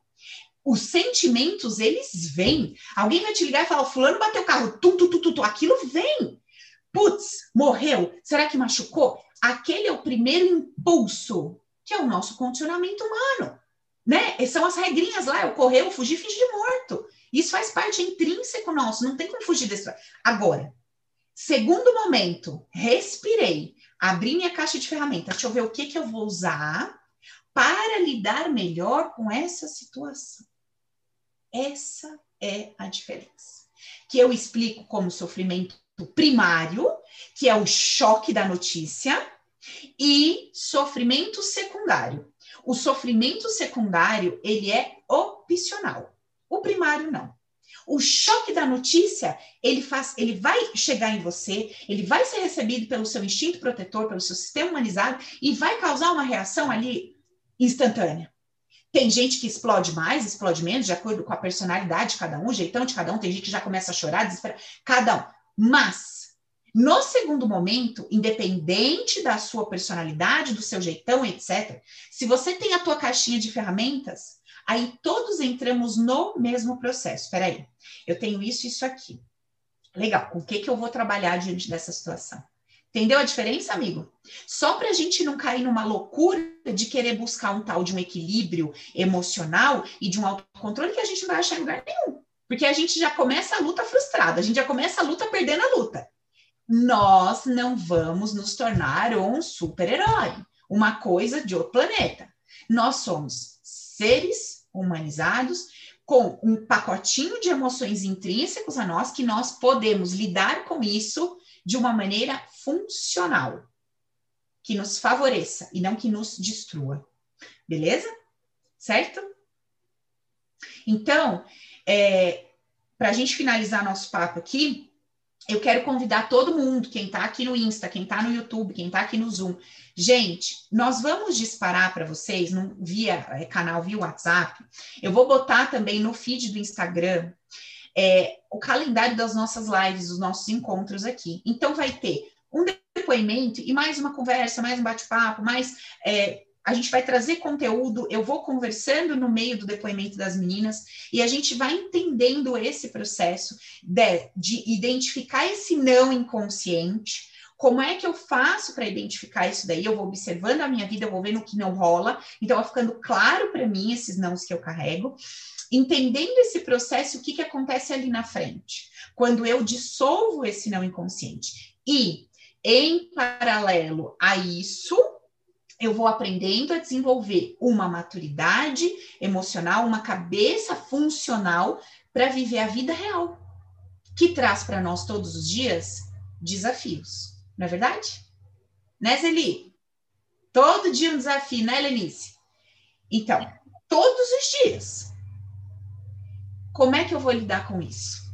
A: Os sentimentos, eles vêm. Alguém vai te ligar e falar: Fulano bateu o carro, tum, tum, tum, aquilo vem. Putz, morreu. Será que machucou? Aquele é o primeiro impulso, que é o nosso condicionamento humano. Né? São as regrinhas lá: eu correr, eu fugir, fingir de morto. Isso faz parte intrínseco nosso, não tem como fugir desse. Agora, Segundo momento, respirei, abri minha caixa de ferramentas, deixa eu ver o que, que eu vou usar para lidar melhor com essa situação. Essa é a diferença. Que eu explico como sofrimento primário, que é o choque da notícia, e sofrimento secundário. O sofrimento secundário, ele é opcional. O primário não. O choque da notícia, ele faz, ele vai chegar em você, ele vai ser recebido pelo seu instinto protetor, pelo seu sistema humanizado e vai causar uma reação ali instantânea. Tem gente que explode mais, explode menos, de acordo com a personalidade de cada um, jeitão de cada um. Tem gente que já começa a chorar, desesperar, cada um. Mas, no segundo momento, independente da sua personalidade, do seu jeitão, etc., se você tem a tua caixinha de ferramentas, Aí todos entramos no mesmo processo. Espera aí, eu tenho isso isso aqui. Legal, com o que, que eu vou trabalhar diante dessa situação? Entendeu a diferença, amigo? Só para a gente não cair numa loucura de querer buscar um tal de um equilíbrio emocional e de um autocontrole que a gente não vai achar em lugar nenhum. Porque a gente já começa a luta frustrada, a gente já começa a luta perdendo a luta. Nós não vamos nos tornar um super-herói, uma coisa de outro planeta. Nós somos seres humanizados com um pacotinho de emoções intrínsecos a nós que nós podemos lidar com isso de uma maneira funcional, que nos favoreça e não que nos destrua. Beleza? Certo? Então, é, para a gente finalizar nosso papo aqui, eu quero convidar todo mundo, quem está aqui no Insta, quem está no YouTube, quem está aqui no Zoom. Gente, nós vamos disparar para vocês no, via é, canal, via WhatsApp. Eu vou botar também no feed do Instagram é, o calendário das nossas lives, dos nossos encontros aqui. Então, vai ter um depoimento e mais uma conversa, mais um bate-papo, mais é, a gente vai trazer conteúdo, eu vou conversando no meio do depoimento das meninas e a gente vai entendendo esse processo de, de identificar esse não inconsciente. Como é que eu faço para identificar isso daí? Eu vou observando a minha vida, eu vou vendo o que não rola, então vai ficando claro para mim esses nãos que eu carrego, entendendo esse processo, o que, que acontece ali na frente, quando eu dissolvo esse não inconsciente. E, em paralelo a isso, eu vou aprendendo a desenvolver uma maturidade emocional, uma cabeça funcional para viver a vida real, que traz para nós todos os dias desafios, não é verdade? Né, Zeli? Todo dia um desafio, né, Lenice? Então, todos os dias. Como é que eu vou lidar com isso?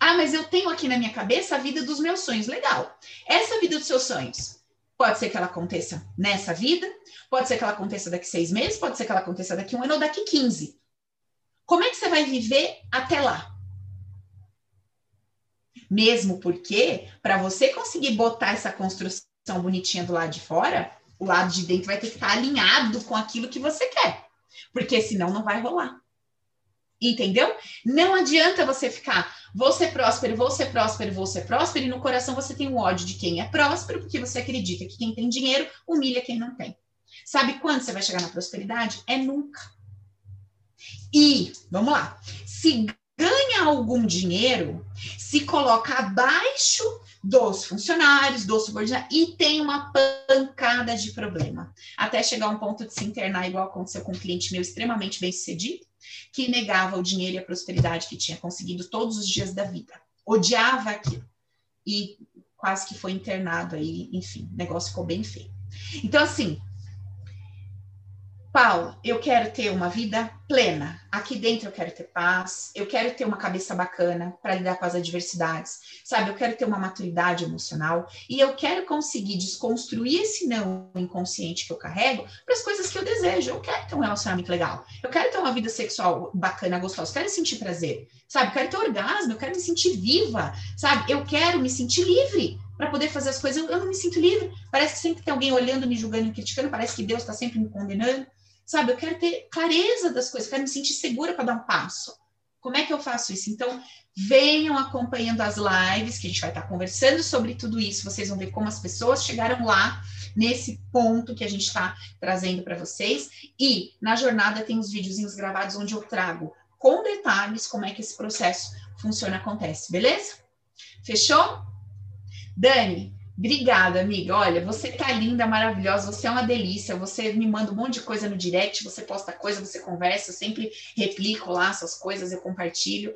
A: Ah, mas eu tenho aqui na minha cabeça a vida dos meus sonhos. Legal. Essa vida dos seus sonhos, Pode ser que ela aconteça nessa vida, pode ser que ela aconteça daqui seis meses, pode ser que ela aconteça daqui um ano ou daqui 15. Como é que você vai viver até lá? Mesmo porque, para você conseguir botar essa construção bonitinha do lado de fora, o lado de dentro vai ter que estar alinhado com aquilo que você quer. Porque senão não vai rolar. Entendeu? Não adianta você ficar, vou ser próspero, vou ser próspero, vou ser próspero, e no coração você tem o ódio de quem é próspero, porque você acredita que quem tem dinheiro humilha quem não tem. Sabe quando você vai chegar na prosperidade? É nunca. E, vamos lá, se ganha algum dinheiro, se coloca abaixo dos funcionários, dos subordinados, e tem uma pancada de problema. Até chegar a um ponto de se internar, igual aconteceu com um cliente meu extremamente bem sucedido, que negava o dinheiro e a prosperidade que tinha conseguido todos os dias da vida. Odiava aquilo. E quase que foi internado aí, enfim, o negócio ficou bem feio. Então, assim, Paulo, eu quero ter uma vida plena. Aqui dentro eu quero ter paz, eu quero ter uma cabeça bacana para lidar com as adversidades, sabe? Eu quero ter uma maturidade emocional e eu quero conseguir desconstruir esse não inconsciente que eu carrego para as coisas que eu desejo. Eu quero ter um relacionamento legal, eu quero ter uma vida sexual bacana, gostosa, eu quero sentir prazer, sabe? Eu quero ter orgasmo, eu quero me sentir viva, sabe? Eu quero me sentir livre para poder fazer as coisas. Eu, eu, não me sinto livre. Parece que sempre tem alguém olhando, me julgando, me criticando. Parece que Deus está sempre me condenando. Sabe, eu quero ter clareza das coisas, quero me sentir segura para dar um passo. Como é que eu faço isso? Então, venham acompanhando as lives, que a gente vai estar conversando sobre tudo isso. Vocês vão ver como as pessoas chegaram lá, nesse ponto que a gente está trazendo para vocês. E na jornada tem os videozinhos gravados onde eu trago com detalhes como é que esse processo funciona, acontece, beleza? Fechou? Dani, Obrigada, amiga. Olha, você tá linda, maravilhosa, você é uma delícia. Você me manda um monte de coisa no direct, você posta coisa, você conversa, eu sempre replico lá suas coisas, eu compartilho.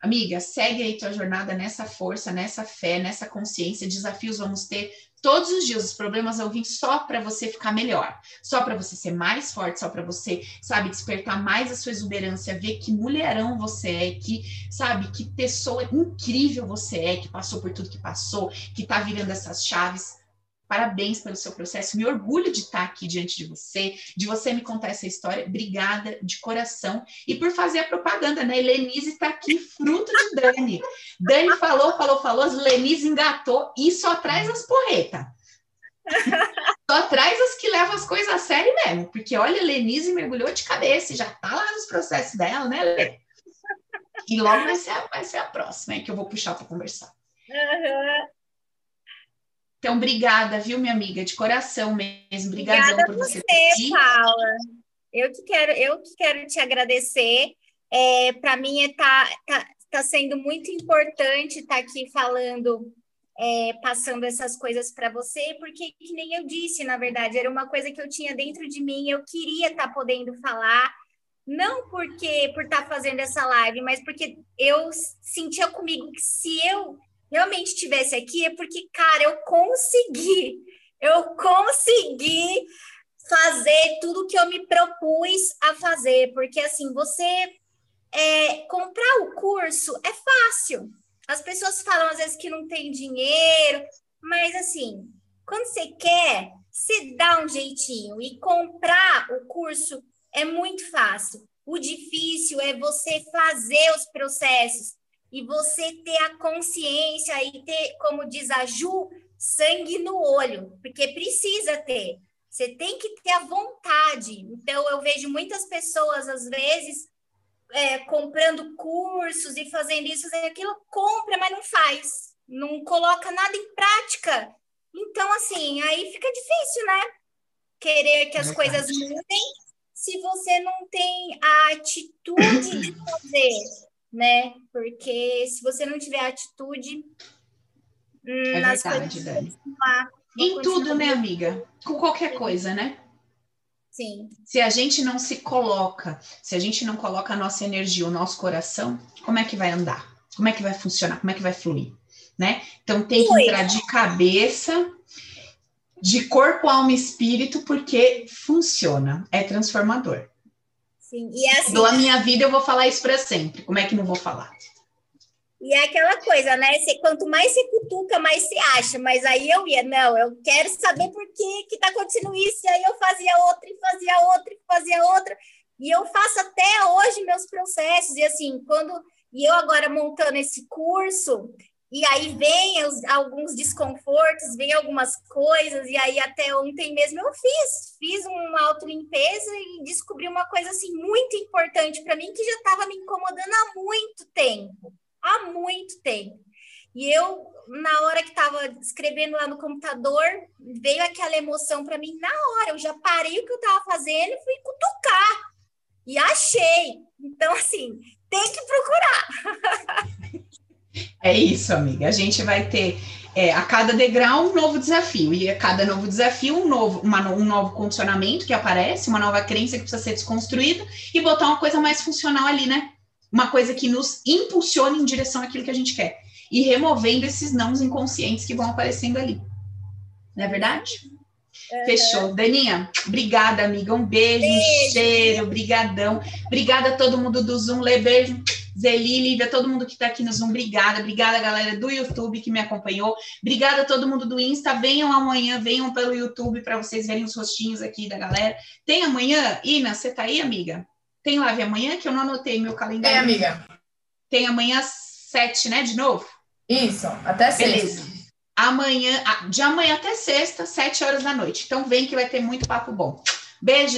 A: Amiga, segue aí tua jornada nessa força, nessa fé, nessa consciência. Desafios vamos ter todos os dias. Os problemas vão vir só para você ficar melhor, só para você ser mais forte, só para você, sabe, despertar mais a sua exuberância, ver que mulherão você é, que, sabe, que pessoa incrível você é, que passou por tudo que passou, que tá virando essas chaves. Parabéns pelo seu processo. Me orgulho de estar aqui diante de você, de você me contar essa história. Obrigada de coração. E por fazer a propaganda, né? Lenise está aqui, fruto de Dani. Dani falou, falou, falou, Lenise engatou e só traz as porretas. só traz as que levam as coisas a sério mesmo, porque olha, Lenise mergulhou de cabeça e já tá lá nos processos dela, né, Lê? E logo vai ser, a, vai ser a próxima, hein, que eu vou puxar para conversar. Uhum. Então, obrigada, viu, minha amiga, de coração mesmo. Obrigada por você,
B: você Paula. Eu que quero, eu que quero te agradecer. É, Para mim, está é tá, tá, tá sendo muito importante estar tá aqui falando é, passando essas coisas para você, porque, que nem eu disse, na verdade, era uma coisa que eu tinha dentro de mim, eu queria estar tá podendo falar, não porque por estar tá fazendo essa live, mas porque eu sentia comigo que se eu realmente estivesse aqui, é porque, cara, eu consegui, eu consegui fazer tudo que eu me propus a fazer, porque assim, você é, comprar o curso é fácil, as pessoas falam às vezes que não tem dinheiro, mas assim, quando você quer, você dá um jeitinho. E comprar o curso é muito fácil. O difícil é você fazer os processos e você ter a consciência e ter, como diz a Ju, sangue no olho, porque precisa ter. Você tem que ter a vontade. Então, eu vejo muitas pessoas, às vezes, é, comprando cursos e fazendo isso, fazendo aquilo, compra, mas não faz, não coloca nada em prática. Então, assim, aí fica difícil, né? Querer que as coisas mudem se você não tem a atitude de fazer, né? Porque se você não tiver atitude
A: hum, é nas verdade, coisas, em tudo, né, amiga? Com qualquer coisa, né?
B: Sim.
A: Se a gente não se coloca, se a gente não coloca a nossa energia, o nosso coração, como é que vai andar? Como é que vai funcionar? Como é que vai fluir? Né? Então tem que entrar de cabeça, de corpo, alma e espírito, porque funciona, é transformador.
B: Sim, e assim,
A: Dou a minha vida, eu vou falar isso para sempre. Como é que não vou falar?
B: E é aquela coisa, né? Quanto mais você cutuca, mais você acha. Mas aí eu ia, não, eu quero saber por que que tá acontecendo isso. E aí eu fazia outra, e fazia outra, e fazia outra. E eu faço até hoje meus processos. E assim, quando... E eu agora montando esse curso, e aí vem os, alguns desconfortos, vem algumas coisas, e aí até ontem mesmo eu fiz, fiz uma autolimpeza e descobri uma coisa assim muito importante para mim que já estava me incomodando há muito tempo há muito tempo. E eu, na hora que estava escrevendo lá no computador, veio aquela emoção para mim na hora. Eu já parei o que eu estava fazendo e fui cutucar. E achei. Então, assim, tem que procurar.
A: É isso, amiga. A gente vai ter é, a cada degrau um novo desafio, e a cada novo desafio um novo, uma, um novo condicionamento que aparece, uma nova crença que precisa ser desconstruída e botar uma coisa mais funcional ali, né? uma coisa que nos impulsione em direção àquilo que a gente quer. E removendo esses nãos inconscientes que vão aparecendo ali. Não é verdade? Uhum. Fechou. Daninha, obrigada, amiga. Um beijo, beijo. um cheiro, brigadão. Obrigada a todo mundo do Zoom. Lê beijo. Zeli, Lívia, todo mundo que está aqui no Zoom, obrigada. Obrigada, galera do YouTube que me acompanhou. Obrigada a todo mundo do Insta. Venham amanhã, venham pelo YouTube para vocês verem os rostinhos aqui da galera. Tem amanhã? Ina, você tá aí, amiga? Tem live amanhã, que eu não anotei meu calendário.
C: Tem, amiga.
A: Tem amanhã sete, né? De novo?
C: Isso, até sexta. Beleza.
A: Amanhã, de amanhã até sexta, sete horas da noite. Então vem que vai ter muito papo bom. Beijo.